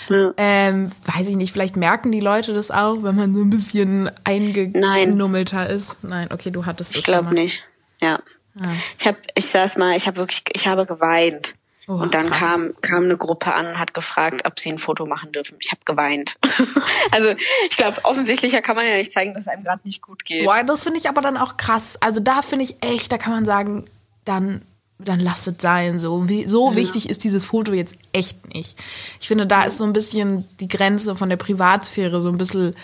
Speaker 2: Ja. Ähm, weiß ich nicht, vielleicht merken die Leute das auch, wenn man so ein bisschen eingenummelter ist. Nein, okay, du hattest
Speaker 1: das. Ich glaube nicht. Ja. ja. Ich habe, ich saß mal, ich habe wirklich, ich habe geweint. Oh, und dann kam, kam eine Gruppe an und hat gefragt, ob sie ein Foto machen dürfen. Ich habe geweint. also ich glaube, offensichtlicher kann man ja nicht zeigen, dass es einem gerade nicht gut geht.
Speaker 2: Boah, das finde ich aber dann auch krass. Also da finde ich echt, da kann man sagen, dann dann lasst es sein. So, wie, so ja. wichtig ist dieses Foto jetzt echt nicht. Ich finde, da ist so ein bisschen die Grenze von der Privatsphäre so ein bisschen,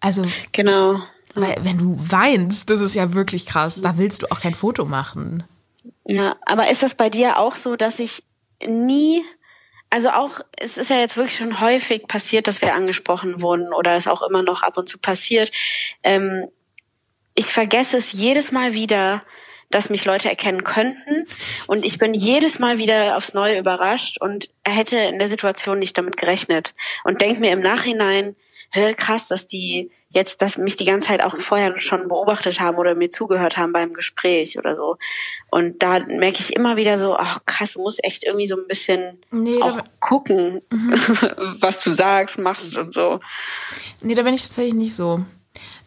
Speaker 2: also.
Speaker 1: Genau.
Speaker 2: Weil wenn du weinst, das ist ja wirklich krass. Da willst du auch kein Foto machen.
Speaker 1: Ja, aber ist das bei dir auch so, dass ich nie, also auch, es ist ja jetzt wirklich schon häufig passiert, dass wir angesprochen wurden oder es auch immer noch ab und zu passiert. Ähm, ich vergesse es jedes Mal wieder, dass mich Leute erkennen könnten. Und ich bin jedes Mal wieder aufs Neue überrascht und hätte in der Situation nicht damit gerechnet. Und denke mir im Nachhinein, krass, dass die jetzt, dass mich die ganze Zeit auch vorher schon beobachtet haben oder mir zugehört haben beim Gespräch oder so. Und da merke ich immer wieder so, ach krass, du musst echt irgendwie so ein bisschen nee, auch gucken, mhm. was du sagst, machst und so.
Speaker 2: Nee, da bin ich tatsächlich nicht so.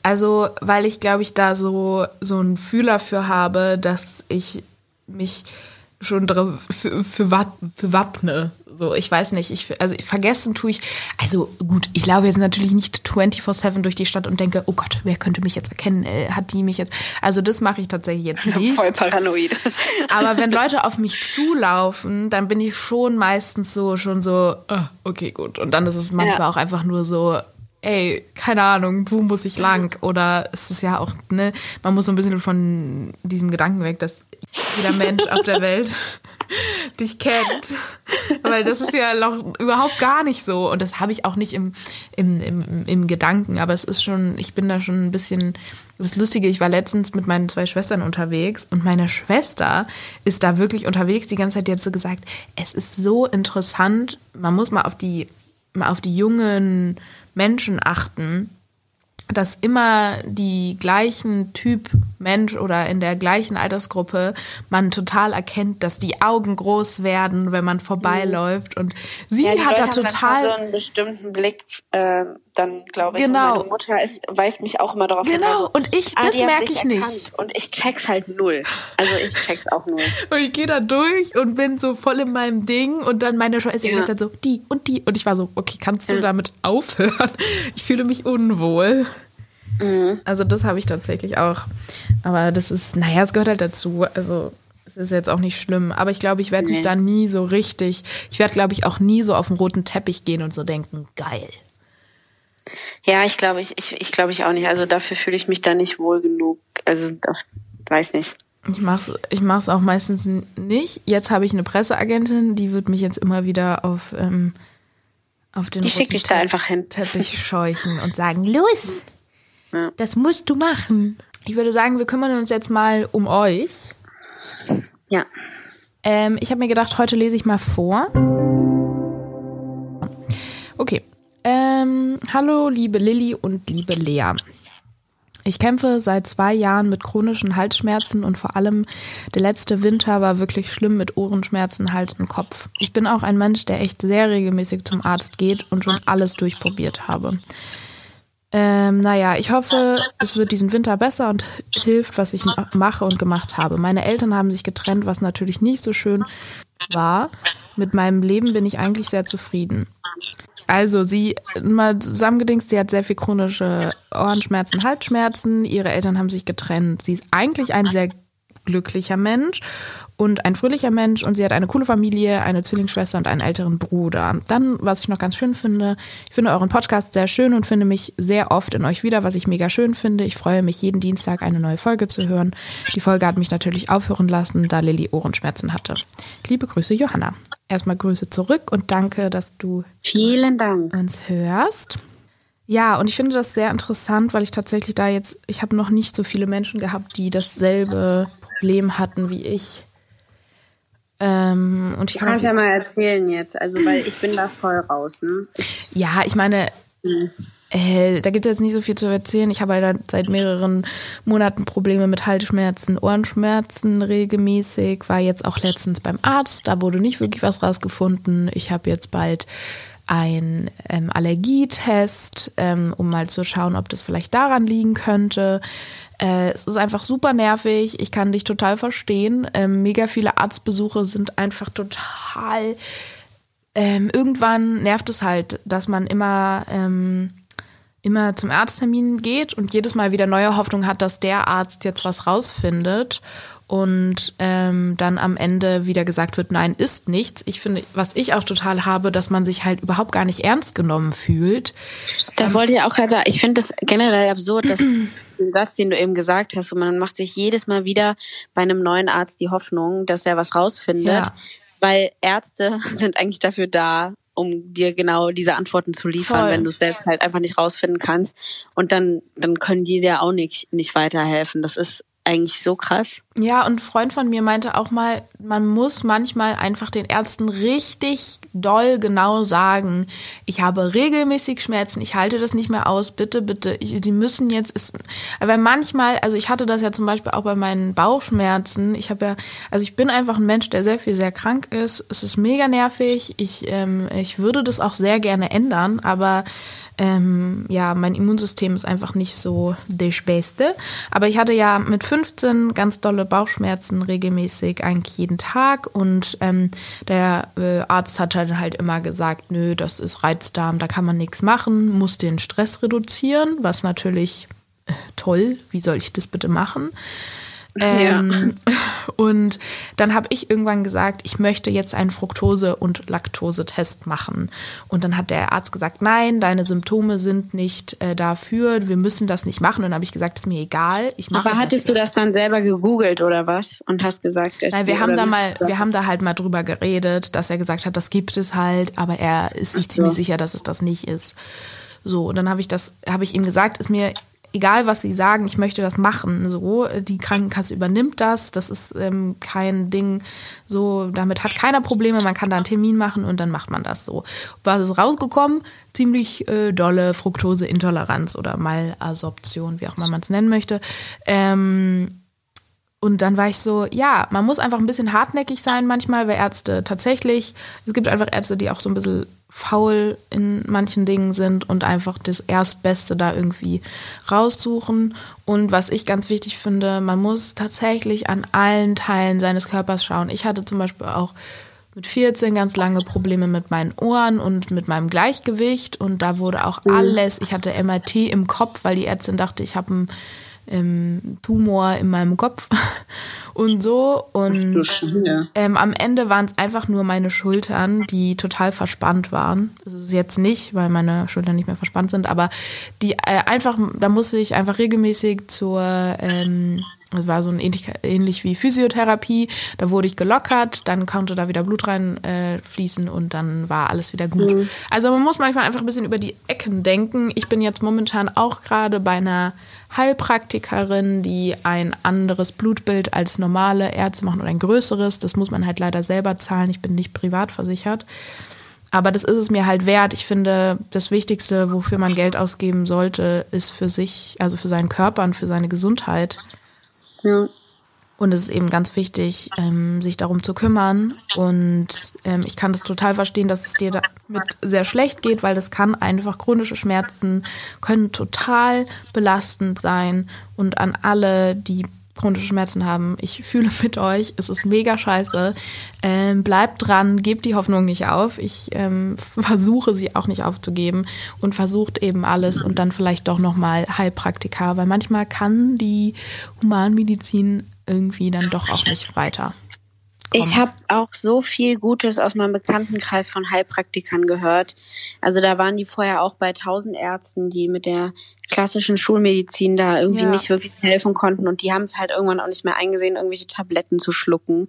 Speaker 2: Also, weil ich glaube ich da so, so einen Fühler für habe, dass ich mich schon für, für, für wappne. So, ich weiß nicht, ich, also vergessen tue ich, also gut, ich laufe jetzt natürlich nicht 24-7 durch die Stadt und denke, oh Gott, wer könnte mich jetzt erkennen? Äh, hat die mich jetzt, also das mache ich tatsächlich jetzt nicht.
Speaker 1: Voll paranoid.
Speaker 2: Aber wenn Leute auf mich zulaufen, dann bin ich schon meistens so, schon so, oh, okay, gut. Und dann ist es manchmal ja. auch einfach nur so, ey, keine Ahnung, wo muss ich lang? Oder es ist ja auch, ne, man muss so ein bisschen von diesem Gedanken weg, dass jeder Mensch auf der Welt dich kennt. Weil das ist ja noch überhaupt gar nicht so. Und das habe ich auch nicht im, im, im, im Gedanken. Aber es ist schon, ich bin da schon ein bisschen. Das Lustige, ich war letztens mit meinen zwei Schwestern unterwegs und meine Schwester ist da wirklich unterwegs die ganze Zeit. Die hat so gesagt, es ist so interessant, man muss mal auf die, mal auf die jungen Menschen achten, dass immer die gleichen Typ Mensch oder in der gleichen Altersgruppe man total erkennt, dass die Augen groß werden, wenn man vorbeiläuft. Und sie ja, hat Leute da total
Speaker 1: so einen bestimmten Blick. Äh, dann glaube ich,
Speaker 2: genau.
Speaker 1: Und meine Mutter ist, weist mich auch immer darauf
Speaker 2: Genau. Hin, also, und ich, ah, das merke ich nicht.
Speaker 1: Und ich check's halt null. Also ich check's auch null.
Speaker 2: und ich gehe da durch und bin so voll in meinem Ding und dann meine Schwester ja. die so die und die und ich war so, okay, kannst du ja. damit aufhören? Ich fühle mich unwohl. Mhm. Also das habe ich tatsächlich auch. Aber das ist, naja, es gehört halt dazu. Also es ist jetzt auch nicht schlimm. Aber ich glaube, ich werde nee. mich da nie so richtig, ich werde, glaube ich, auch nie so auf den roten Teppich gehen und so denken, geil.
Speaker 1: Ja, ich glaube, ich, ich, ich glaube ich auch nicht. Also dafür fühle ich mich da nicht wohl genug. Also weiß nicht.
Speaker 2: Ich mach's, ich mach's auch meistens nicht. Jetzt habe ich eine Presseagentin, die wird mich jetzt immer wieder auf, ähm, auf den
Speaker 1: die schickt dich da einfach hin.
Speaker 2: Teppich scheuchen und sagen, los, ja. Das musst du machen. Ich würde sagen, wir kümmern uns jetzt mal um euch.
Speaker 1: Ja.
Speaker 2: Ähm, ich habe mir gedacht, heute lese ich mal vor. Okay. Ähm, hallo, liebe Lilly und liebe Lea. Ich kämpfe seit zwei Jahren mit chronischen Halsschmerzen und vor allem der letzte Winter war wirklich schlimm mit Ohrenschmerzen, Hals und Kopf. Ich bin auch ein Mensch, der echt sehr regelmäßig zum Arzt geht und schon alles durchprobiert habe. Ähm, naja, ich hoffe, es wird diesen Winter besser und hilft, was ich mache und gemacht habe. Meine Eltern haben sich getrennt, was natürlich nicht so schön war. Mit meinem Leben bin ich eigentlich sehr zufrieden. Also sie mal zusammengedingst, sie hat sehr viel chronische Ohrenschmerzen, Halsschmerzen. Ihre Eltern haben sich getrennt. Sie ist eigentlich ein sehr glücklicher Mensch und ein fröhlicher Mensch und sie hat eine coole Familie, eine Zwillingsschwester und einen älteren Bruder. Dann, was ich noch ganz schön finde, ich finde euren Podcast sehr schön und finde mich sehr oft in euch wieder, was ich mega schön finde. Ich freue mich jeden Dienstag eine neue Folge zu hören. Die Folge hat mich natürlich aufhören lassen, da Lilly Ohrenschmerzen hatte. Liebe Grüße, Johanna. Erstmal Grüße zurück und danke, dass du
Speaker 1: Vielen Dank.
Speaker 2: uns hörst. Ja, und ich finde das sehr interessant, weil ich tatsächlich da jetzt, ich habe noch nicht so viele Menschen gehabt, die dasselbe Problem hatten wie ich. Ähm, und ich
Speaker 1: du kannst ja mal erzählen jetzt, also weil ich bin da voll raus. Ne?
Speaker 2: Ja, ich meine, hm. äh, da gibt es jetzt nicht so viel zu erzählen. Ich habe halt seit mehreren Monaten Probleme mit Halsschmerzen, Ohrenschmerzen regelmäßig. War jetzt auch letztens beim Arzt, da wurde nicht wirklich was rausgefunden. Ich habe jetzt bald ein ähm, Allergietest, ähm, um mal zu schauen, ob das vielleicht daran liegen könnte. Äh, es ist einfach super nervig. Ich kann dich total verstehen. Ähm, mega viele Arztbesuche sind einfach total. Ähm, irgendwann nervt es halt, dass man immer, ähm, immer zum Arzttermin geht und jedes Mal wieder neue Hoffnung hat, dass der Arzt jetzt was rausfindet und ähm, dann am Ende wieder gesagt wird, nein, ist nichts. Ich finde, was ich auch total habe, dass man sich halt überhaupt gar nicht ernst genommen fühlt.
Speaker 1: Das ähm, wollte ich auch gerade sagen. Ich finde das generell absurd, dass den Satz, den du eben gesagt hast, und man macht sich jedes Mal wieder bei einem neuen Arzt die Hoffnung, dass er was rausfindet, ja. weil Ärzte sind eigentlich dafür da, um dir genau diese Antworten zu liefern, Voll. wenn du es selbst halt einfach nicht rausfinden kannst. Und dann, dann können die dir auch nicht, nicht weiterhelfen. Das ist eigentlich so krass.
Speaker 2: Ja, und ein Freund von mir meinte auch mal, man muss manchmal einfach den Ärzten richtig doll genau sagen, ich habe regelmäßig Schmerzen, ich halte das nicht mehr aus, bitte, bitte, ich, die müssen jetzt, ist, weil manchmal, also ich hatte das ja zum Beispiel auch bei meinen Bauchschmerzen, ich habe ja, also ich bin einfach ein Mensch, der sehr viel, sehr krank ist, es ist mega nervig, ich, ähm, ich würde das auch sehr gerne ändern, aber ähm, ja, mein Immunsystem ist einfach nicht so das Beste. Aber ich hatte ja mit 15 ganz dolle Bauchschmerzen regelmäßig, eigentlich jeden Tag. Und ähm, der äh, Arzt hat dann halt immer gesagt, nö, das ist Reizdarm, da kann man nichts machen, muss den Stress reduzieren, was natürlich äh, toll, wie soll ich das bitte machen? Ähm, ja. Und dann habe ich irgendwann gesagt, ich möchte jetzt einen Fructose- und Laktosetest machen. Und dann hat der Arzt gesagt, nein, deine Symptome sind nicht äh, dafür, wir müssen das nicht machen. Und dann habe ich gesagt, ist mir egal. Ich
Speaker 1: mache Aber hattest du das dann selber gegoogelt oder was? Und hast gesagt,
Speaker 2: es Nein, wir haben da mal, wir haben da halt mal drüber geredet, dass er gesagt hat, das gibt es halt, aber er ist sich so. ziemlich sicher, dass es das nicht ist. So, und dann habe ich das, habe ich ihm gesagt, ist mir egal was sie sagen, ich möchte das machen. So, die Krankenkasse übernimmt das. Das ist ähm, kein Ding. So, damit hat keiner Probleme. Man kann da einen Termin machen und dann macht man das so. Was ist rausgekommen? Ziemlich äh, dolle Fructoseintoleranz oder Malabsorption, wie auch immer man es nennen möchte. Ähm, und dann war ich so, ja, man muss einfach ein bisschen hartnäckig sein manchmal, weil Ärzte tatsächlich, es gibt einfach Ärzte, die auch so ein bisschen faul in manchen Dingen sind und einfach das Erstbeste da irgendwie raussuchen. Und was ich ganz wichtig finde, man muss tatsächlich an allen Teilen seines Körpers schauen. Ich hatte zum Beispiel auch mit 14 ganz lange Probleme mit meinen Ohren und mit meinem Gleichgewicht und da wurde auch mhm. alles, ich hatte MRT im Kopf, weil die Ärztin dachte, ich habe ein ähm, Tumor in meinem Kopf und so. Und ähm, am Ende waren es einfach nur meine Schultern, die total verspannt waren. Das ist jetzt nicht, weil meine Schultern nicht mehr verspannt sind, aber die äh, einfach, da musste ich einfach regelmäßig zur ähm, das war so ein ähnlich, ähnlich wie Physiotherapie. Da wurde ich gelockert, dann konnte da wieder Blut reinfließen äh, und dann war alles wieder gut. Mhm. Also man muss manchmal einfach ein bisschen über die Ecken denken. Ich bin jetzt momentan auch gerade bei einer Heilpraktikerin, die ein anderes Blutbild als normale Ärzte machen oder ein größeres. Das muss man halt leider selber zahlen. Ich bin nicht privat versichert. Aber das ist es mir halt wert. Ich finde, das Wichtigste, wofür man Geld ausgeben sollte, ist für sich, also für seinen Körper und für seine Gesundheit. Ja. Und es ist eben ganz wichtig, ähm, sich darum zu kümmern. Und ähm, ich kann das total verstehen, dass es dir damit sehr schlecht geht, weil das kann einfach chronische Schmerzen können total belastend sein. Und an alle, die chronische Schmerzen haben, ich fühle mit euch, es ist mega scheiße. Ähm, bleibt dran, gebt die Hoffnung nicht auf. Ich ähm, versuche sie auch nicht aufzugeben und versucht eben alles und dann vielleicht doch nochmal Heilpraktika, weil manchmal kann die Humanmedizin irgendwie dann doch auch nicht weiter.
Speaker 1: Kommen. Ich habe auch so viel Gutes aus meinem Bekanntenkreis von Heilpraktikern gehört. Also da waren die vorher auch bei tausend Ärzten, die mit der klassischen Schulmedizin da irgendwie ja. nicht wirklich helfen konnten und die haben es halt irgendwann auch nicht mehr eingesehen, irgendwelche Tabletten zu schlucken,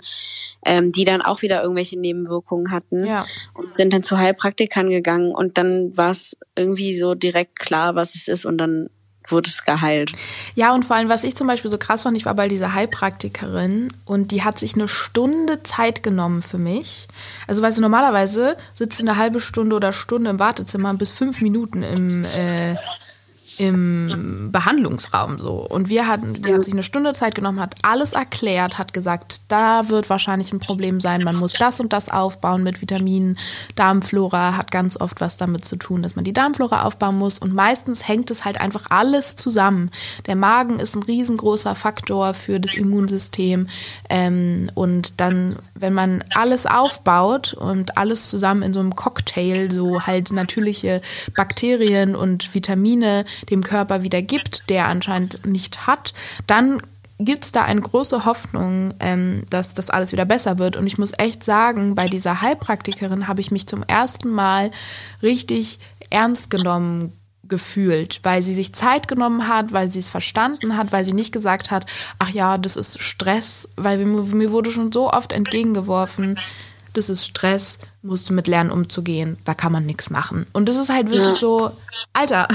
Speaker 1: ähm, die dann auch wieder irgendwelche Nebenwirkungen hatten ja. und sind dann zu Heilpraktikern gegangen und dann war es irgendwie so direkt klar, was es ist und dann wurde es geheilt.
Speaker 2: Ja, und vor allem, was ich zum Beispiel so krass fand, ich war bei dieser Heilpraktikerin und die hat sich eine Stunde Zeit genommen für mich. Also, weißt du, normalerweise sitzt du eine halbe Stunde oder Stunde im Wartezimmer bis fünf Minuten im äh, im Behandlungsraum so. Und wir hatten, die hat sich eine Stunde Zeit genommen, hat alles erklärt, hat gesagt, da wird wahrscheinlich ein Problem sein, man muss das und das aufbauen mit Vitaminen. Darmflora hat ganz oft was damit zu tun, dass man die Darmflora aufbauen muss. Und meistens hängt es halt einfach alles zusammen. Der Magen ist ein riesengroßer Faktor für das Immunsystem. Ähm, und dann, wenn man alles aufbaut und alles zusammen in so einem Cocktail, so halt natürliche Bakterien und Vitamine, dem Körper wieder gibt, der anscheinend nicht hat, dann gibt es da eine große Hoffnung, ähm, dass das alles wieder besser wird. Und ich muss echt sagen, bei dieser Heilpraktikerin habe ich mich zum ersten Mal richtig ernst genommen gefühlt, weil sie sich Zeit genommen hat, weil sie es verstanden hat, weil sie nicht gesagt hat, ach ja, das ist Stress, weil mir, mir wurde schon so oft entgegengeworfen, das ist Stress, musst du mit lernen umzugehen, da kann man nichts machen. Und das ist halt wirklich so, Alter,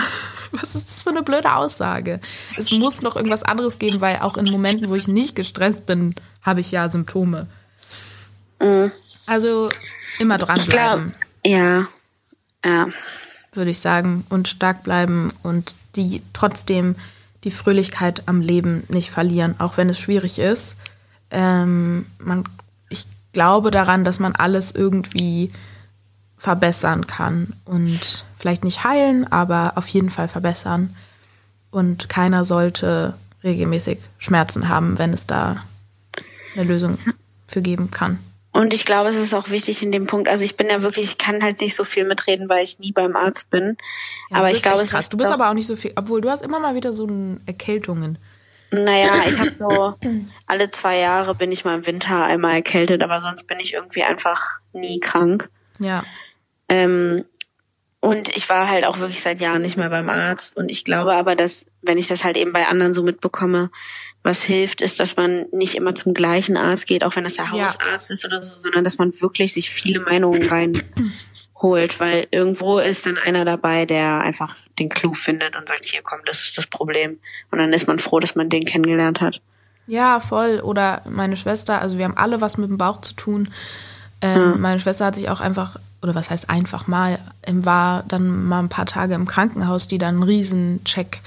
Speaker 2: was ist das für eine blöde Aussage? Es muss noch irgendwas anderes geben, weil auch in Momenten, wo ich nicht gestresst bin, habe ich ja Symptome. Mhm. Also immer dranbleiben.
Speaker 1: Ja, ja.
Speaker 2: Würde ich sagen. Und stark bleiben und die trotzdem die Fröhlichkeit am Leben nicht verlieren, auch wenn es schwierig ist. Ähm, man, ich glaube daran, dass man alles irgendwie verbessern kann und vielleicht nicht heilen, aber auf jeden Fall verbessern. Und keiner sollte regelmäßig Schmerzen haben, wenn es da eine Lösung für geben kann.
Speaker 1: Und ich glaube, es ist auch wichtig in dem Punkt, also ich bin ja wirklich, ich kann halt nicht so viel mitreden, weil ich nie beim Arzt bin. Ja, aber ich glaube, es
Speaker 2: krass. Du bist aber auch nicht so viel, obwohl du hast immer mal wieder so Erkältungen.
Speaker 1: Naja, ich habe so alle zwei Jahre bin ich mal im Winter einmal erkältet, aber sonst bin ich irgendwie einfach nie krank.
Speaker 2: Ja.
Speaker 1: Ähm, und ich war halt auch wirklich seit Jahren nicht mehr beim Arzt. Und ich glaube aber, dass, wenn ich das halt eben bei anderen so mitbekomme, was hilft, ist, dass man nicht immer zum gleichen Arzt geht, auch wenn das der Hausarzt ja. ist oder so, sondern dass man wirklich sich viele Meinungen reinholt, weil irgendwo ist dann einer dabei, der einfach den Clou findet und sagt, hier komm, das ist das Problem. Und dann ist man froh, dass man den kennengelernt hat.
Speaker 2: Ja, voll. Oder meine Schwester, also wir haben alle was mit dem Bauch zu tun. Ähm, ja. Meine Schwester hat sich auch einfach oder was heißt einfach mal, war dann mal ein paar Tage im Krankenhaus, die dann einen Riesencheck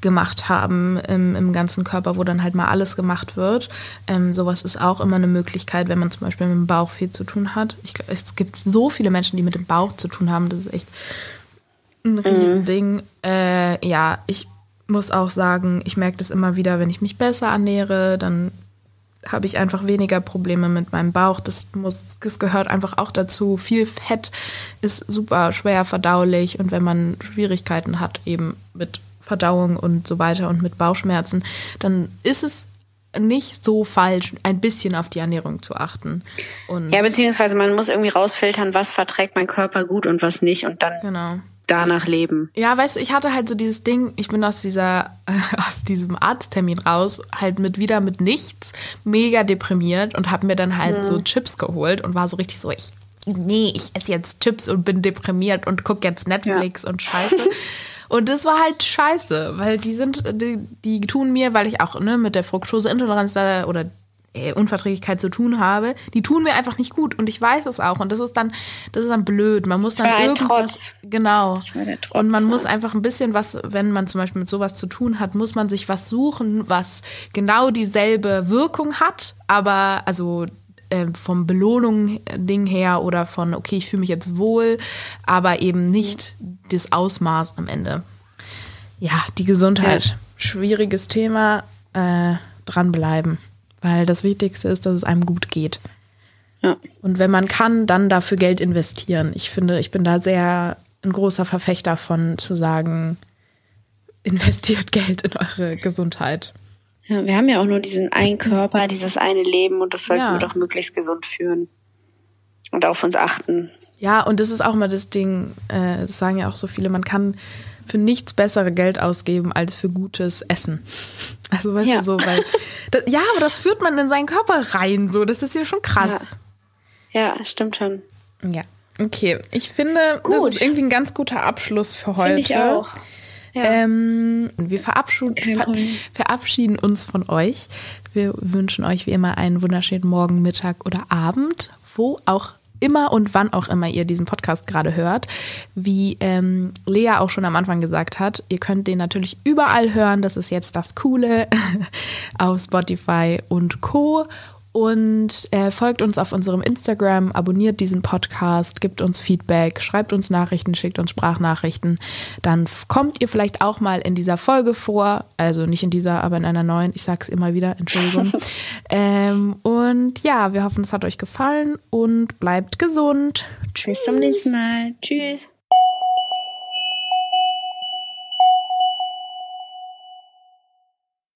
Speaker 2: gemacht haben im, im ganzen Körper, wo dann halt mal alles gemacht wird. Ähm, sowas ist auch immer eine Möglichkeit, wenn man zum Beispiel mit dem Bauch viel zu tun hat. Ich glaube, es gibt so viele Menschen, die mit dem Bauch zu tun haben. Das ist echt ein Riesending. Mhm. Äh, ja, ich muss auch sagen, ich merke das immer wieder, wenn ich mich besser ernähre, dann habe ich einfach weniger Probleme mit meinem Bauch. Das, muss, das gehört einfach auch dazu. Viel Fett ist super schwer verdaulich und wenn man Schwierigkeiten hat eben mit Verdauung und so weiter und mit Bauchschmerzen, dann ist es nicht so falsch, ein bisschen auf die Ernährung zu achten. Und
Speaker 1: ja, beziehungsweise man muss irgendwie rausfiltern, was verträgt mein Körper gut und was nicht und dann
Speaker 2: genau
Speaker 1: danach leben.
Speaker 2: Ja, weißt du, ich hatte halt so dieses Ding, ich bin aus dieser, äh, aus diesem Arzttermin raus, halt mit wieder mit nichts, mega deprimiert und habe mir dann halt mhm. so Chips geholt und war so richtig so, ich, nee, ich esse jetzt Chips und bin deprimiert und guck jetzt Netflix ja. und scheiße. Und das war halt scheiße, weil die sind, die, die tun mir, weil ich auch ne, mit der Fructoseintoleranz da oder äh, Unverträglichkeit zu tun habe, die tun mir einfach nicht gut und ich weiß es auch und das ist dann das ist dann blöd. Man muss dann irgendwas genau Trotz, und man ja. muss einfach ein bisschen was, wenn man zum Beispiel mit sowas zu tun hat, muss man sich was suchen, was genau dieselbe Wirkung hat, aber also äh, vom Belohnung-Ding her oder von, okay, ich fühle mich jetzt wohl, aber eben nicht das Ausmaß am Ende. Ja, die Gesundheit. Ja. Schwieriges Thema. Äh, dranbleiben. Weil das Wichtigste ist, dass es einem gut geht.
Speaker 1: Ja.
Speaker 2: Und wenn man kann, dann dafür Geld investieren. Ich finde, ich bin da sehr ein großer Verfechter von zu sagen, investiert Geld in eure Gesundheit.
Speaker 1: Ja, wir haben ja auch nur diesen einen Körper, dieses eine Leben und das sollten ja. wir doch möglichst gesund führen und auf uns achten.
Speaker 2: Ja, und das ist auch mal das Ding, äh, das sagen ja auch so viele, man kann für nichts bessere Geld ausgeben als für gutes Essen. Also weißt ja. du so, weil das, ja, aber das führt man in seinen Körper rein, so das ist ja schon krass.
Speaker 1: Ja, ja stimmt schon.
Speaker 2: Ja, okay. Ich finde, Gut. das ist irgendwie ein ganz guter Abschluss für heute.
Speaker 1: Ich auch.
Speaker 2: Ja. Ähm, wir verabschieden, ver verabschieden uns von euch. Wir wünschen euch wie immer einen wunderschönen Morgen, Mittag oder Abend, wo auch immer und wann auch immer ihr diesen Podcast gerade hört. Wie ähm, Lea auch schon am Anfang gesagt hat, ihr könnt den natürlich überall hören. Das ist jetzt das Coole auf Spotify und Co. Und äh, folgt uns auf unserem Instagram, abonniert diesen Podcast, gibt uns Feedback, schreibt uns Nachrichten, schickt uns Sprachnachrichten. Dann kommt ihr vielleicht auch mal in dieser Folge vor. Also nicht in dieser, aber in einer neuen. Ich sag's immer wieder, Entschuldigung. ähm, und ja, wir hoffen, es hat euch gefallen und bleibt gesund.
Speaker 1: Tschüss. Bis zum nächsten Mal. Tschüss.